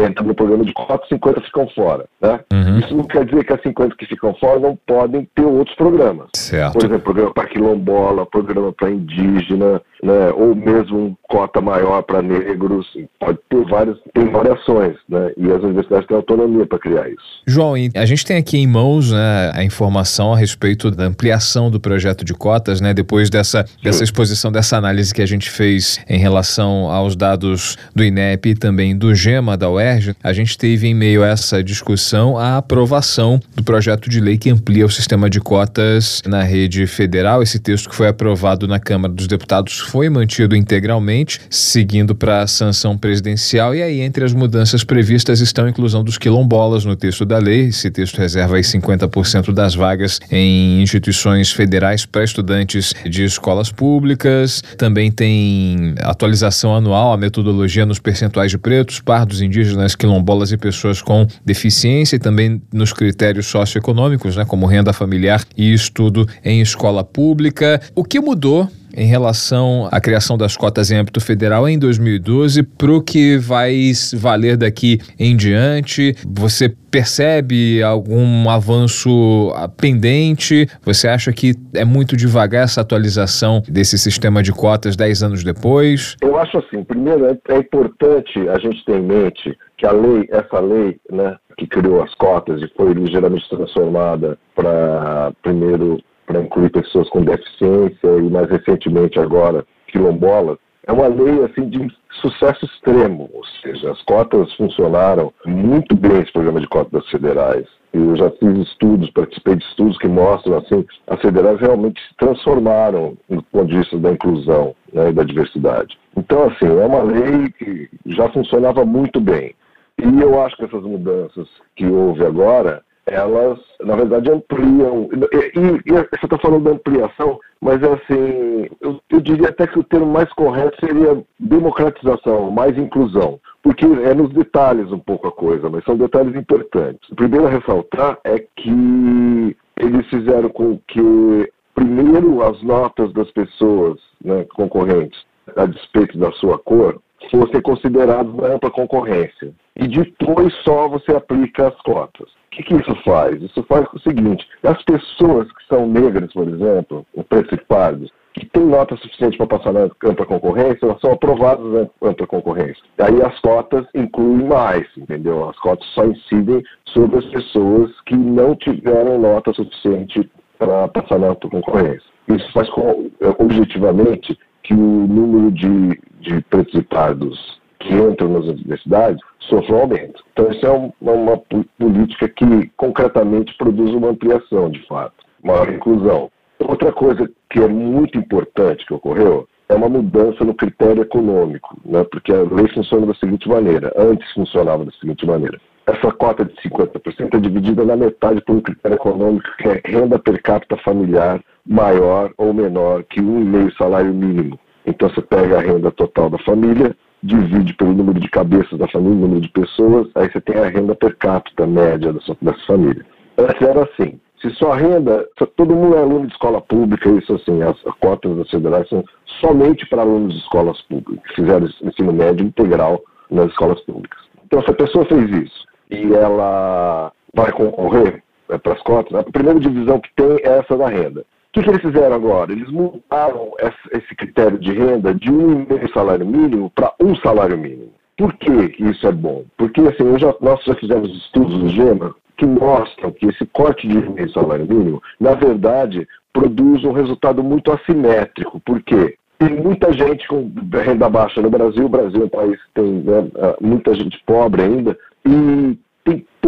entram no programa de cota, 50 ficam fora. Né? Uhum. Isso não quer dizer que as 50 que ficam fora não podem ter outros programas. Certo. Por exemplo, programa para quilombola, programa para indígena, né? ou mesmo cota maior para negros. Pode ter várias, tem variações, né? e as universidades têm autonomia para criar isso. João, a gente tem aqui em mãos né, a informação a respeito da ampliação do projeto de cotas, né? Depois dessa, dessa exposição, dessa análise que a gente fez em relação aos dados do INEP e também do GEMA da UERJ, a gente teve em meio a essa discussão a aprovação do projeto de lei que amplia o sistema de cotas na rede federal. Esse texto que foi aprovado na Câmara dos Deputados foi mantido integralmente, seguindo para a sanção presidencial. E aí, entre as mudanças previstas estão a inclusão dos quilombolas no texto da lei. Esse texto reserva aí 50% das vagas em instituições federais para estudantes de escolas públicas. Também tem atualização anual, a metodologia nos percentuais de pretos, pardos, indígenas, quilombolas e pessoas com deficiência e também nos critérios socioeconômicos, né, como renda familiar e estudo em escola pública. O que mudou em relação à criação das cotas em âmbito federal em 2012 para o que vai valer daqui em diante? Você percebe algum avanço ah, pendente? Você acha que é muito devagar essa atualização desse sistema de cotas 10 anos depois? Eu acho assim, primeiro é, é importante a gente ter em mente que a lei, essa lei, né, que criou as cotas e foi ligeiramente transformada para primeiro para incluir pessoas com deficiência e mais recentemente agora quilombolas, é uma lei assim de sucesso extremo, ou seja, as cotas funcionaram muito bem esse programa de cotas federais. Eu já fiz estudos, participei de estudos que mostram assim, as federais realmente se transformaram no ponto de vista da inclusão né, e da diversidade. Então, assim, é uma lei que já funcionava muito bem. E eu acho que essas mudanças que houve agora, elas, na verdade, ampliam. E, e, e você está falando da ampliação, mas é assim, eu, eu, diria até que o termo mais correto seria democratização, mais inclusão, porque é nos detalhes um pouco a coisa, mas são detalhes importantes. O primeiro a ressaltar é que eles fizeram com que, primeiro, as notas das pessoas né, concorrentes, a despeito da sua cor, fossem consideradas na ampla concorrência. E depois só você aplica as cotas. Que, que, isso faz? Isso faz o seguinte: as pessoas que são negras, por exemplo, ou principados, que têm nota suficiente para passar na ampla concorrência, elas são aprovadas na ampla concorrência. Aí as cotas incluem mais, entendeu? As cotas só incidem sobre as pessoas que não tiveram nota suficiente para passar na ampla concorrência. Isso faz com, objetivamente que o número de, de e que entram nas universidades sofre um aumento. Então, isso é uma, uma política que concretamente produz uma ampliação, de fato, maior inclusão. Outra coisa que é muito importante que ocorreu é uma mudança no critério econômico, né? porque a lei funciona da seguinte maneira, antes funcionava da seguinte maneira. Essa cota de 50% é dividida na metade por um critério econômico que é renda per capita familiar maior ou menor que um meio salário mínimo. Então você pega a renda total da família, divide pelo número de cabeças da família, número de pessoas, aí você tem a renda per capita média dessa, dessa família. Antes era assim. Se sua renda, se todo mundo é aluno de escola pública, isso assim, as cotas das federais são somente para alunos de escolas públicas, que fizeram ensino médio integral nas escolas públicas. Então, se a pessoa fez isso e ela vai concorrer é, para as cotas, a primeira divisão que tem é essa da renda. O que, que, eles fizeram agora? Eles mudaram esse critério de renda de um salário mínimo para um salário mínimo. Por que isso é bom? Porque assim, já, nós já fizemos estudos do GEMA que mostram que esse corte de meio salário mínimo, na verdade, produz um resultado muito assimétrico. Por quê? Tem muita gente com renda baixa no Brasil, o Brasil é um país que tem né, muita gente pobre ainda, e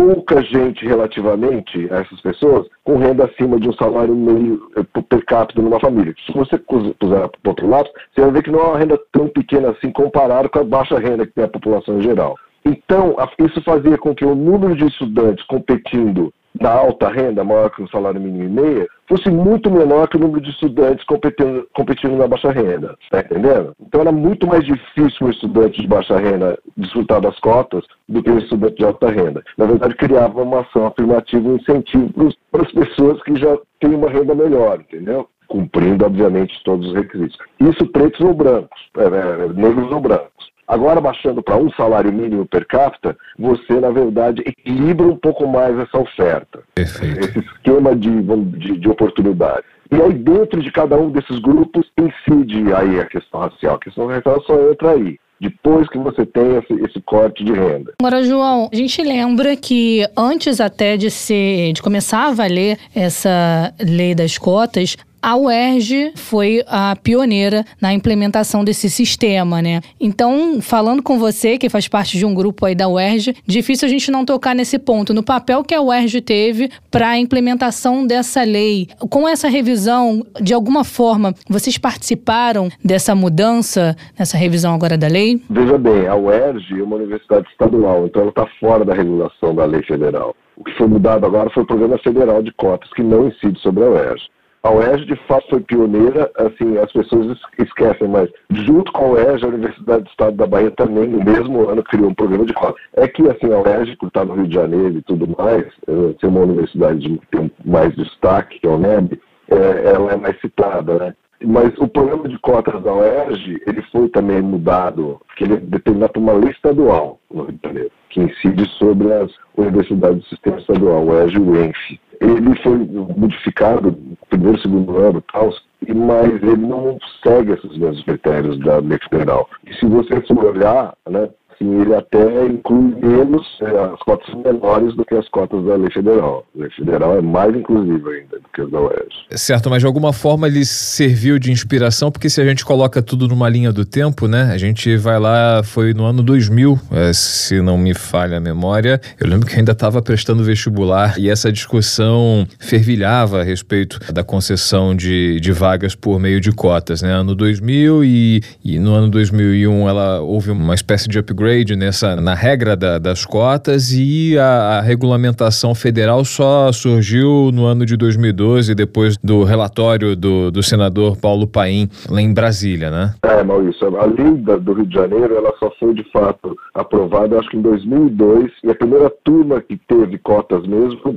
pouca gente relativamente a essas pessoas com renda acima de um salário meio eh, per capita numa família. Se você puser para outro lado, você vai ver que não é uma renda tão pequena assim comparado com a baixa renda que tem a população em geral. Então, isso fazia com que o número de estudantes competindo da alta renda, maior que o salário mínimo e meia, fosse muito menor que o número de estudantes competindo, competindo na baixa renda. Está entendendo? Então era muito mais difícil o estudante de baixa renda desfrutar das cotas do que o estudante de alta renda. Na verdade, criava uma ação afirmativa, um incentivo para as pessoas que já têm uma renda melhor, entendeu? Cumprindo, obviamente, todos os requisitos. Isso pretos ou brancos, é, é, negros ou brancos. Agora, baixando para um salário mínimo per capita, você, na verdade, equilibra um pouco mais essa oferta. Perfeito. Esse esquema de, de, de oportunidade. E aí, dentro de cada um desses grupos, incide aí a questão racial. A questão racial só entra aí. depois que você tem esse, esse corte de renda. Agora, João, a gente lembra que antes até de ser de começar a valer essa lei das cotas, a UERJ foi a pioneira na implementação desse sistema, né? Então, falando com você, que faz parte de um grupo aí da UERJ, difícil a gente não tocar nesse ponto, no papel que a UERJ teve para a implementação dessa lei. Com essa revisão, de alguma forma, vocês participaram dessa mudança, nessa revisão agora da lei? Veja bem, a UERJ é uma universidade estadual, então ela está fora da regulação da lei federal. O que foi mudado agora foi o Programa Federal de Cotas, que não incide sobre a UERJ. A UERJ, de fato, foi pioneira, assim, as pessoas esquecem, mas junto com a UERJ, a Universidade do Estado da Bahia também, no mesmo ano, criou um programa de cota. É que, assim, a UERJ, por estar no Rio de Janeiro e tudo mais, eh, ser uma universidade que tem mais destaque, que é o NEB, é, ela é mais citada, né? Mas o programa de cotas da UERJ, ele foi também mudado, porque ele é determinado por uma lei estadual no Rio de Janeiro, que incide sobre as universidades do sistema estadual, UERJ e o ENF ele foi modificado primeiro e segundo ano, tal, mas ele não segue esses mesmos critérios da lei federal. E se você for olhar, né, assim, ele até inclui menos, é, as cotas são menores do que as cotas da lei federal. A lei federal é mais inclusiva ainda do que as da UERJ. Certo, mas de alguma forma ele serviu de inspiração, porque se a gente coloca tudo numa linha do tempo, né? A gente vai lá, foi no ano 2000, é, se não me falha a memória. Eu lembro que ainda estava prestando vestibular e essa discussão fervilhava a respeito da concessão de, de vagas por meio de cotas, né? Ano 2000 e, e no ano 2001 ela houve uma espécie de upgrade upgrade nessa, na regra da, das cotas e a, a, regulamentação federal só surgiu no ano de 2012, depois do relatório do, do senador Paulo Paim, lá em Brasília, né? É, Maurício, a lei da, do Rio de Janeiro, ela só foi de fato aprovada, acho que em 2002, e a primeira turma que teve cotas mesmo foi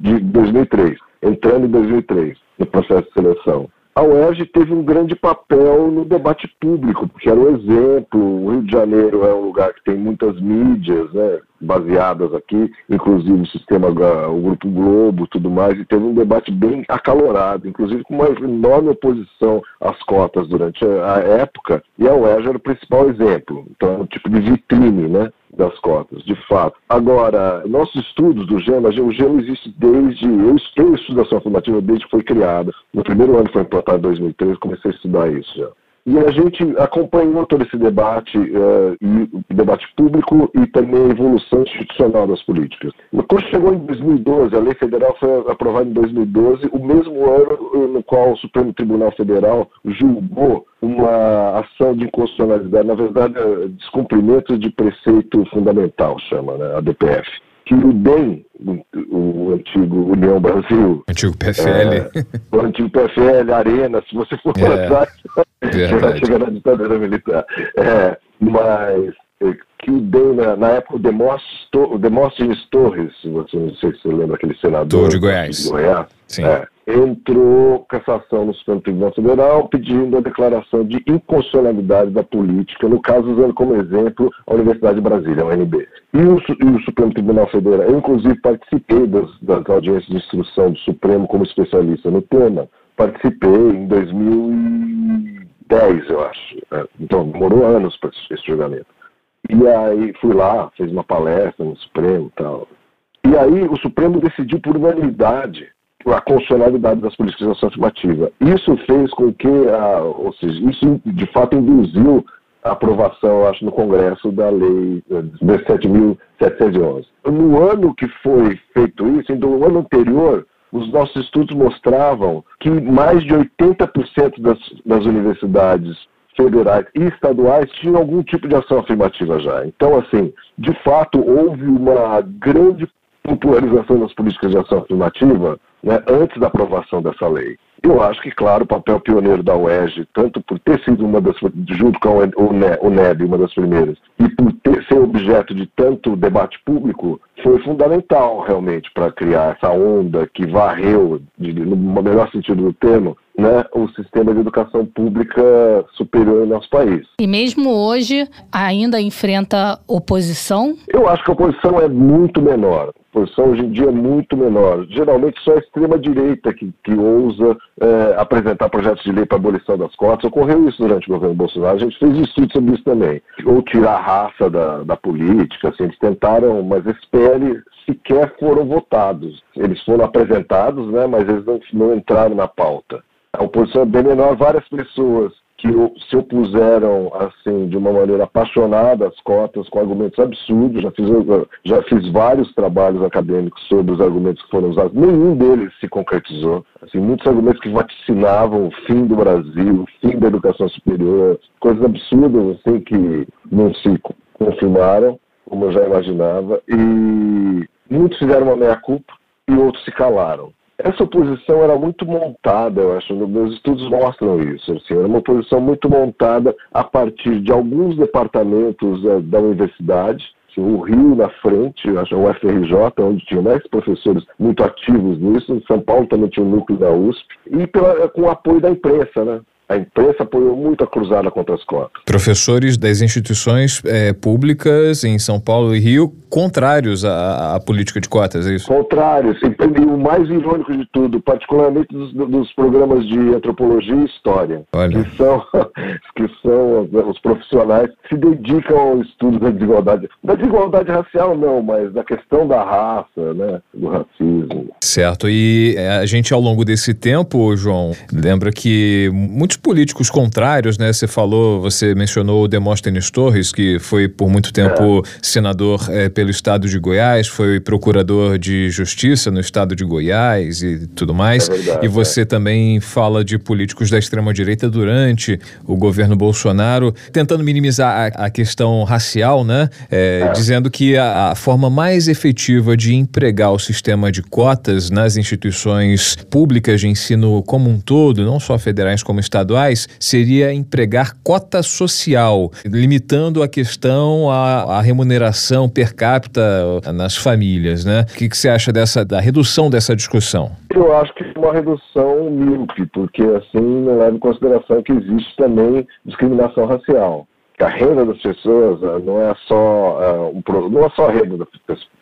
de 2003, entrando em 2003, no processo de seleção a UERJ teve um grande papel no debate público, porque era um exemplo. O Rio de Janeiro é um lugar que tem muitas mídias, né, baseadas aqui, inclusive o sistema, o Grupo Globo, tudo mais, e teve um debate bem acalorado, inclusive com uma enorme oposição às cotas durante a época, e a UERJ era o principal exemplo. Então, é um tipo de vitrine, né? Das cotas, de fato. Agora, nossos estudos do GEMA, o GEMA existe desde. Eu, eu estudo ação afirmativa desde que foi criada. No primeiro ano que foi implantado em 2013, comecei a estudar isso já. E a gente acompanhou todo esse debate, uh, debate público e também a evolução institucional das políticas. Quando chegou em 2012, a lei federal foi aprovada em 2012, o mesmo ano no qual o Supremo Tribunal Federal julgou uma ação de inconstitucionalidade, na verdade, descumprimento de preceito fundamental, chama, né, a DPF que o DEM, o, antigo União Brasil. Antigo PFL. É, o antigo PFL, Arena, se você for para é, trás, vai chegar na ditadura militar. É, mas que o DEM, na, na época, o Demóstenes Torres, se você não sei se você lembra aquele senador de Goiás. De Goiás Sim. É, entrou cassação no Supremo Tribunal Federal pedindo a declaração de inconstitucionalidade da política, no caso usando como exemplo a Universidade de Brasília, a UNB. E o, e o Supremo Tribunal Federal, eu inclusive participei das, das audiências de instrução do Supremo como especialista no tema, participei em 2010, eu acho. É, então, demorou anos para esse julgamento. E aí fui lá, fiz uma palestra no Supremo e tal. E aí o Supremo decidiu por unanimidade a constitucionalidade das políticas de ação afirmativa. Isso fez com que, a, ou seja, isso de fato induziu a aprovação, acho, no Congresso da Lei 17.711. Eh, no ano que foi feito isso, no ano anterior, os nossos estudos mostravam que mais de 80% das, das universidades federais e estaduais tinham algum tipo de ação afirmativa já. Então, assim, de fato, houve uma grande popularização das políticas de ação afirmativa né, antes da aprovação dessa lei. Eu acho que, claro, o papel pioneiro da UERJ, tanto por ter sido uma das, junto com o NEB, uma das primeiras, e por ter, ser objeto de tanto debate público, foi fundamental realmente para criar essa onda que varreu, no melhor sentido do termo, né, o sistema de educação pública superior no nosso país. E mesmo hoje ainda enfrenta oposição? Eu acho que a oposição é muito menor posição hoje em dia é muito menor. Geralmente só a extrema-direita que, que ousa é, apresentar projetos de lei para abolição das cotas. Ocorreu isso durante o governo Bolsonaro, a gente fez estudo sobre isso também. Ou tirar a raça da, da política, assim, eles tentaram, mas PL sequer foram votados. Eles foram apresentados, né, mas eles não, não entraram na pauta. A oposição é bem menor, várias pessoas que se opuseram assim de uma maneira apaixonada às cotas com argumentos absurdos. Já fiz, já fiz vários trabalhos acadêmicos sobre os argumentos que foram usados. Nenhum deles se concretizou. Assim, muitos argumentos que vaticinavam o fim do Brasil, o fim da educação superior, coisas absurdas assim que não se confirmaram, como eu já imaginava. E muitos fizeram uma meia culpa e outros se calaram. Essa oposição era muito montada, eu acho, meus estudos mostram isso. Assim, era uma oposição muito montada a partir de alguns departamentos uh, da universidade, assim, o Rio na frente, o UFRJ, onde tinha mais professores muito ativos nisso, São Paulo também tinha o núcleo da USP, e pela, com o apoio da imprensa, né? A imprensa apoiou muito a cruzada contra as cotas. Professores das instituições é, públicas em São Paulo e Rio contrários à, à, política de cotas, é isso? Contrários. E o mais irônico de tudo, particularmente dos, dos programas de antropologia e história, Olha. que são, que são os profissionais que se dedicam ao estudo da desigualdade. Da desigualdade racial não, mas da questão da raça, né, do racismo. Certo. E é, a gente ao longo desse tempo, João, lembra que muitos políticos contrários, né? Você falou, você mencionou o Demóstenes Torres, que foi por muito tempo é. senador é, pelo estado de Goiás, foi procurador de justiça no estado de Goiás e tudo mais. É verdade, e você é. também fala de políticos da extrema-direita durante o governo Bolsonaro, tentando minimizar a, a questão racial, né? É, é. Dizendo que a, a forma mais efetiva de empregar o sistema de cotas nas instituições públicas de ensino como um todo, não só federais como estaduais, estaduais seria empregar cota social, limitando a questão à, à remuneração per capita nas famílias, né? O que, que, você acha dessa da redução dessa discussão? Eu acho que é uma redução míope, porque assim não leva em consideração que existe também discriminação racial a renda das pessoas eh, não é só uh, um, não é só a renda das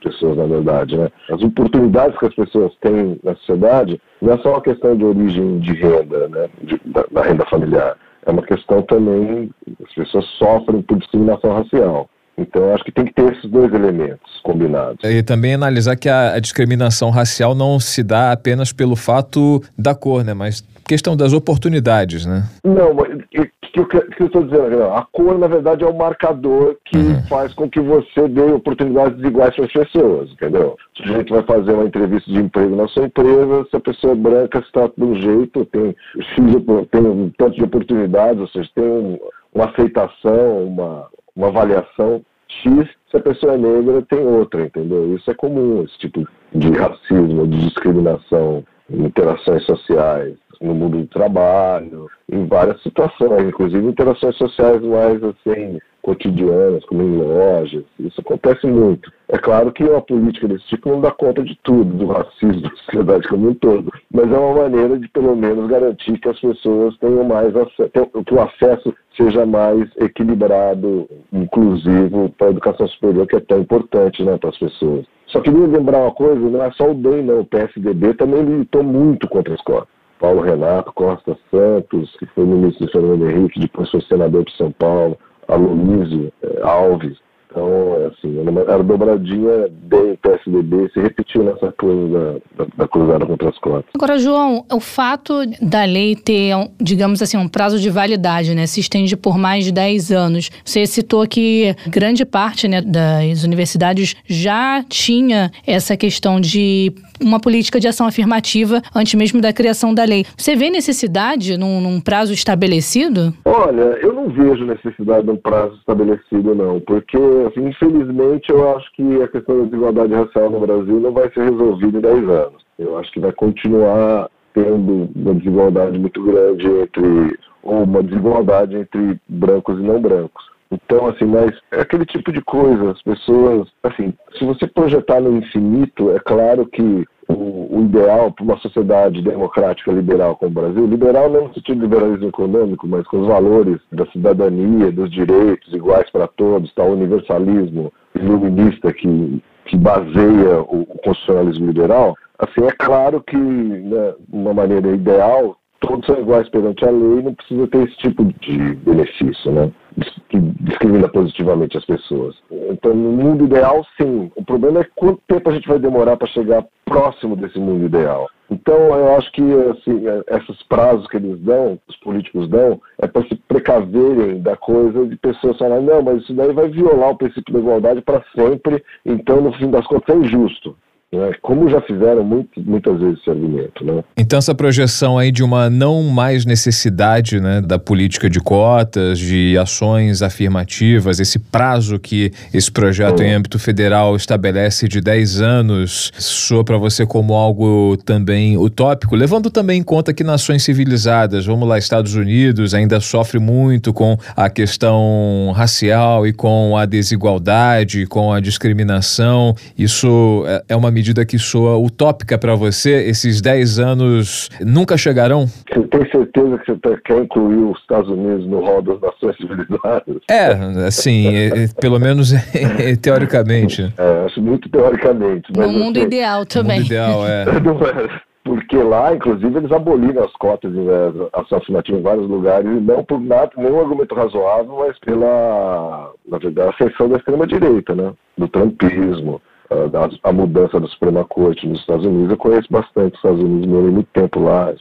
pessoas na verdade, né? As oportunidades que as pessoas têm na sociedade não é só uma questão de origem de renda, né? De, da, da, renda familiar. É uma questão também as pessoas sofrem por discriminação racial. Então, acho que tem que ter esses dois elementos combinados. E também analisar que a, a discriminação racial não se dá apenas pelo fato da cor, né? Mas questão das oportunidades, né? Não, mas que, que eu estou dizendo, a cor, na verdade, é o marcador que uhum. faz com que você dê oportunidades iguais para as pessoas, entendeu? Se a gente vai fazer uma entrevista de emprego na sua empresa, se a pessoa é branca está de um jeito, tem, tem um tanto de oportunidades, ou seja, tem um, uma aceitação, uma, uma avaliação X, se a pessoa é negra, tem outra, entendeu? Isso é comum, esse tipo de racismo, de discriminação em interações sociais no mundo do trabalho, em várias situações, inclusive interações sociais mais assim cotidianas, como em lojas. Isso acontece muito. É claro que uma política desse tipo não dá conta de tudo, do racismo da sociedade como um todo, mas é uma maneira de pelo menos garantir que as pessoas tenham mais acesso, que o acesso seja mais equilibrado, inclusivo para a educação superior, que é tão importante né, para as pessoas. Só queria lembrar uma coisa, não é só o DEM, não. O PSDB também lutou muito contra a escola. Paulo Renato Costa Santos, que foi ministro do Fernando Henrique, depois foi senador de São Paulo, Aloysio eh, Alves, então, assim, era dobradinha bem PSDB, se repetiu nessa coisa da, da, da, cruzada contra as cotas. Agora, João, o fato da lei ter, digamos assim, um prazo de validade, né, se estende por mais de 10 anos. Você citou que grande parte né, das universidades já tinha essa questão de uma política de ação afirmativa antes mesmo da criação da lei. Você vê necessidade num, num prazo estabelecido? Olha, eu não vejo necessidade num prazo estabelecido, não, porque assim, infelizmente, eu acho que a questão da desigualdade racial no Brasil não vai ser resolvida em 10 anos. Eu acho que vai continuar tendo uma desigualdade muito grande entre, ou uma desigualdade entre brancos e não brancos. Então, assim, mas é aquele tipo de coisa, as pessoas, assim, se você projetar no infinito, é claro que o, o ideal para uma sociedade democrática liberal como o Brasil, liberal não no sentido de liberalismo econômico, mas com os valores da cidadania, dos direitos iguais para todos, tal universalismo iluminista que que baseia o, o constitucionalismo liberal, assim, é claro que, né, uma maneira ideal, todos são iguais perante a lei, não precisa ter esse tipo de benefício, né? Que discrimina positivamente as pessoas. Então, no mundo ideal, sim. O problema é quanto tempo a gente vai demorar para chegar próximo desse mundo ideal. Então, eu acho que assim, esses prazos que eles dão, os políticos dão, é para se precaverem da coisa de pessoas falarem, não, mas isso daí vai violar o princípio da igualdade para sempre, então, no fim das contas, é injusto. Né? Como já fizeram muito, muitas vezes esse argumento. Né? Então, essa projeção aí de uma não mais necessidade né, da política de cotas, de ações afirmativas, esse prazo que esse projeto em âmbito federal estabelece de 10 anos, soa para você como algo também utópico, levando também em conta que nações civilizadas, vamos lá, Estados Unidos, ainda sofre muito com a questão racial e com a desigualdade, com a discriminação. Isso é, é uma medida que soa utópica para você, esses 10 anos nunca chegarão? Você tem certeza que você tá, quer incluir os Estados Unidos no rol das nações civilizadas? É, assim, é, é, pelo menos é, teoricamente. É, acho muito teoricamente. no mundo assim, ideal também. No mundo ideal, é. porque lá, inclusive, eles aboliram as cotas de ação afirmativa em vários lugares, e não por nada, nenhum argumento razoável, mas pela, na verdade, ascensão da extrema-direita, né? Do trumpismo, a, a, mudança da Suprema Corte nos Estados Unidos. Eu conheço bastante os Estados Unidos, morei muito tempo lá,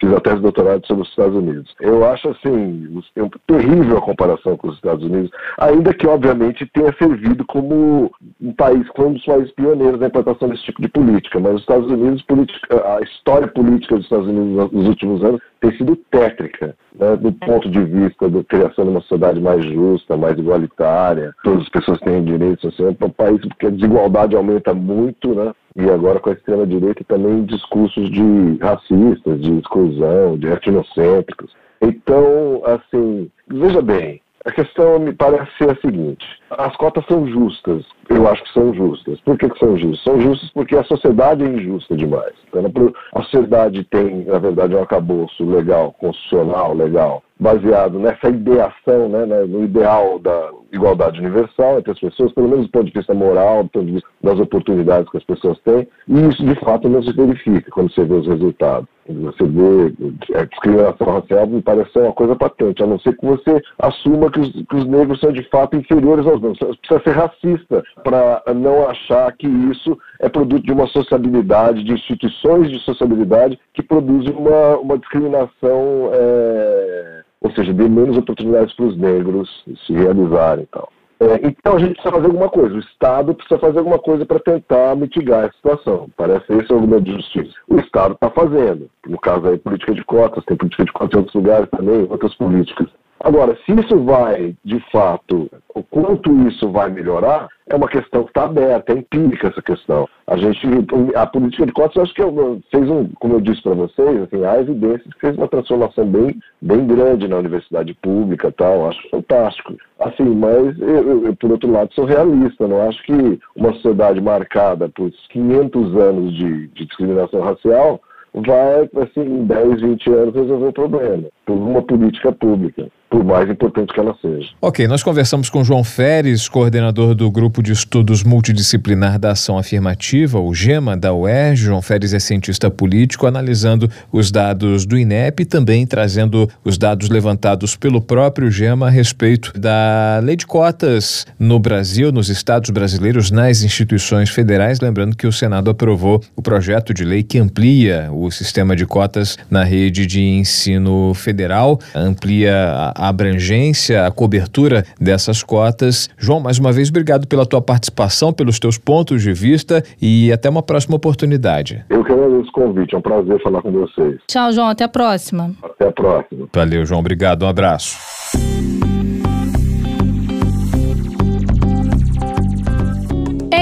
fiz a tese de doutorado sobre os Estados Unidos. Eu acho assim, é terrível a comparação com os Estados Unidos, ainda que obviamente tenha servido como um país, como um dos países pioneiros na implantação desse tipo de política, mas os Estados Unidos, a história política dos Estados Unidos nos últimos anos tem sido tétrica, né, do ponto de vista da criação de uma sociedade mais justa, mais igualitária, todas as pessoas têm direitos, assim, é um país porque a desigualdade aumenta muito, né, e agora com a extrema-direita também discursos de racistas, de exclusão, de etnocêntricos. Então, assim, veja bem, a questão me parece ser a seguinte: as cotas são justas, eu acho que são justas. Por que, que são justas? São justas porque a sociedade é injusta demais. Então, a sociedade tem, na verdade, um arcabouço legal, constitucional, legal, baseado nessa ideação, né, no ideal da igualdade universal entre as pessoas, pelo menos do ponto de vista moral, do ponto de vista das oportunidades que as pessoas têm, e isso de fato não se verifica quando você vê os resultados. Você vê a discriminação racial me parece uma coisa patente, a não ser que você assuma que os, que os negros são de fato inferiores aos brancos. Você precisa ser racista para não achar que isso é produto de uma sociabilidade, de instituições de sociabilidade que produzem uma, uma discriminação. É ou seja, dê menos oportunidades para os negros se realizarem e tal. É, então a gente precisa fazer alguma coisa, o Estado precisa fazer alguma coisa para tentar mitigar a situação. Parece esse é o argumento de justiça. O Estado está fazendo. No caso aí, política de cotas, tem política de cotas em outros lugares também, outras políticas. Agora, se isso vai, de fato, o quanto isso vai melhorar, é uma questão que está aberta, é empírica essa questão. A gente, a política de cotas, acho que fez um, como eu disse para vocês, assim, há evidências que fez uma transformação bem, bem grande na universidade pública, tal. Acho fantástico. Assim, mas eu, eu, por outro lado, sou realista. Não acho que uma sociedade marcada por 500 anos de, de discriminação racial vai, assim, em 10, 20 anos resolver o problema, por uma política pública por mais importante que ela seja. Ok, nós conversamos com João Feres, coordenador do Grupo de Estudos Multidisciplinar da Ação Afirmativa, o GEMA, da UERJ. João Feres é cientista político, analisando os dados do INEP e também trazendo os dados levantados pelo próprio GEMA a respeito da lei de cotas no Brasil, nos estados brasileiros, nas instituições federais. Lembrando que o Senado aprovou o projeto de lei que amplia o sistema de cotas na rede de ensino federal, amplia a abrangência, a cobertura dessas cotas. João, mais uma vez, obrigado pela tua participação, pelos teus pontos de vista e até uma próxima oportunidade. Eu que agradeço o convite, é um prazer falar com vocês. Tchau, João, até a próxima. Até a próxima. Valeu, João, obrigado, um abraço.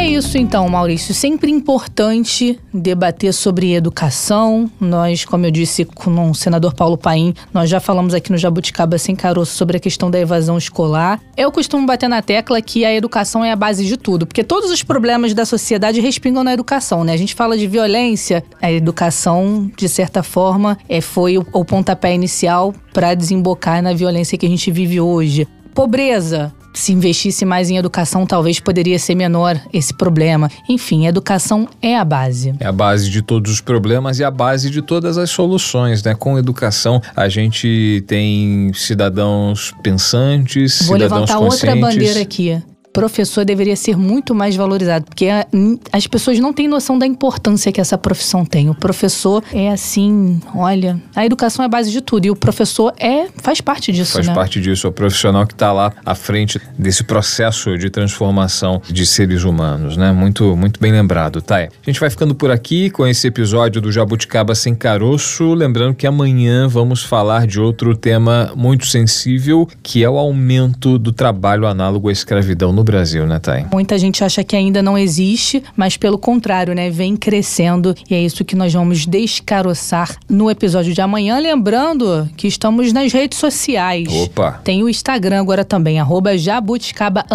Isso então, Maurício. Sempre importante debater sobre educação. Nós, como eu disse com o senador Paulo Paim, nós já falamos aqui no Jabuticaba Sem Caroço sobre a questão da evasão escolar. Eu costumo bater na tecla que a educação é a base de tudo, porque todos os problemas da sociedade respingam na educação, né? A gente fala de violência, a educação, de certa forma, é, foi o, o pontapé inicial para desembocar na violência que a gente vive hoje. Pobreza, se investisse mais em educação, talvez poderia ser menor esse problema. Enfim, educação é a base. É a base de todos os problemas e a base de todas as soluções, né? Com educação, a gente tem cidadãos pensantes, Vou cidadãos levantar conscientes. outra bandeira aqui professor deveria ser muito mais valorizado, porque a, as pessoas não têm noção da importância que essa profissão tem. O professor é assim, olha, a educação é a base de tudo e o professor é faz parte disso, Faz né? parte disso, é o profissional que está lá à frente desse processo de transformação de seres humanos, né? Muito, muito bem lembrado, tá? A gente vai ficando por aqui com esse episódio do Jabuticaba Sem Caroço, lembrando que amanhã vamos falar de outro tema muito sensível, que é o aumento do trabalho análogo à escravidão no Brasil, né, Thay? Muita gente acha que ainda não existe, mas pelo contrário, né? Vem crescendo e é isso que nós vamos descaroçar no episódio de amanhã. Lembrando que estamos nas redes sociais. Opa! Tem o Instagram agora também, arroba jabuticaba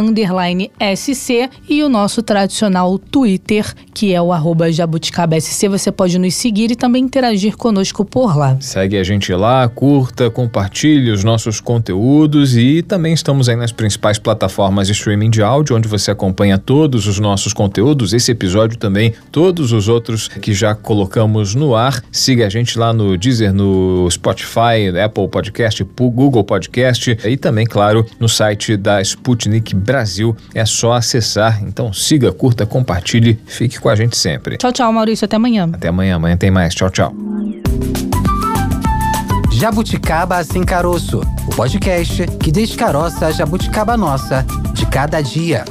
SC e o nosso tradicional Twitter, que é o arroba jabuticaba SC. Você pode nos seguir e também interagir conosco por lá. Segue a gente lá, curta, compartilhe os nossos conteúdos e também estamos aí nas principais plataformas de streaming de áudio, onde você acompanha todos os nossos conteúdos, esse episódio também, todos os outros que já colocamos no ar. Siga a gente lá no Deezer, no Spotify, Apple Podcast, Google Podcast e também, claro, no site da Sputnik Brasil. É só acessar. Então siga, curta, compartilhe, fique com a gente sempre. Tchau, tchau, Maurício. Até amanhã. Até amanhã. Amanhã tem mais. Tchau, tchau. Jabuticaba Sem Caroço, o podcast que descaroça a jabuticaba nossa cada dia.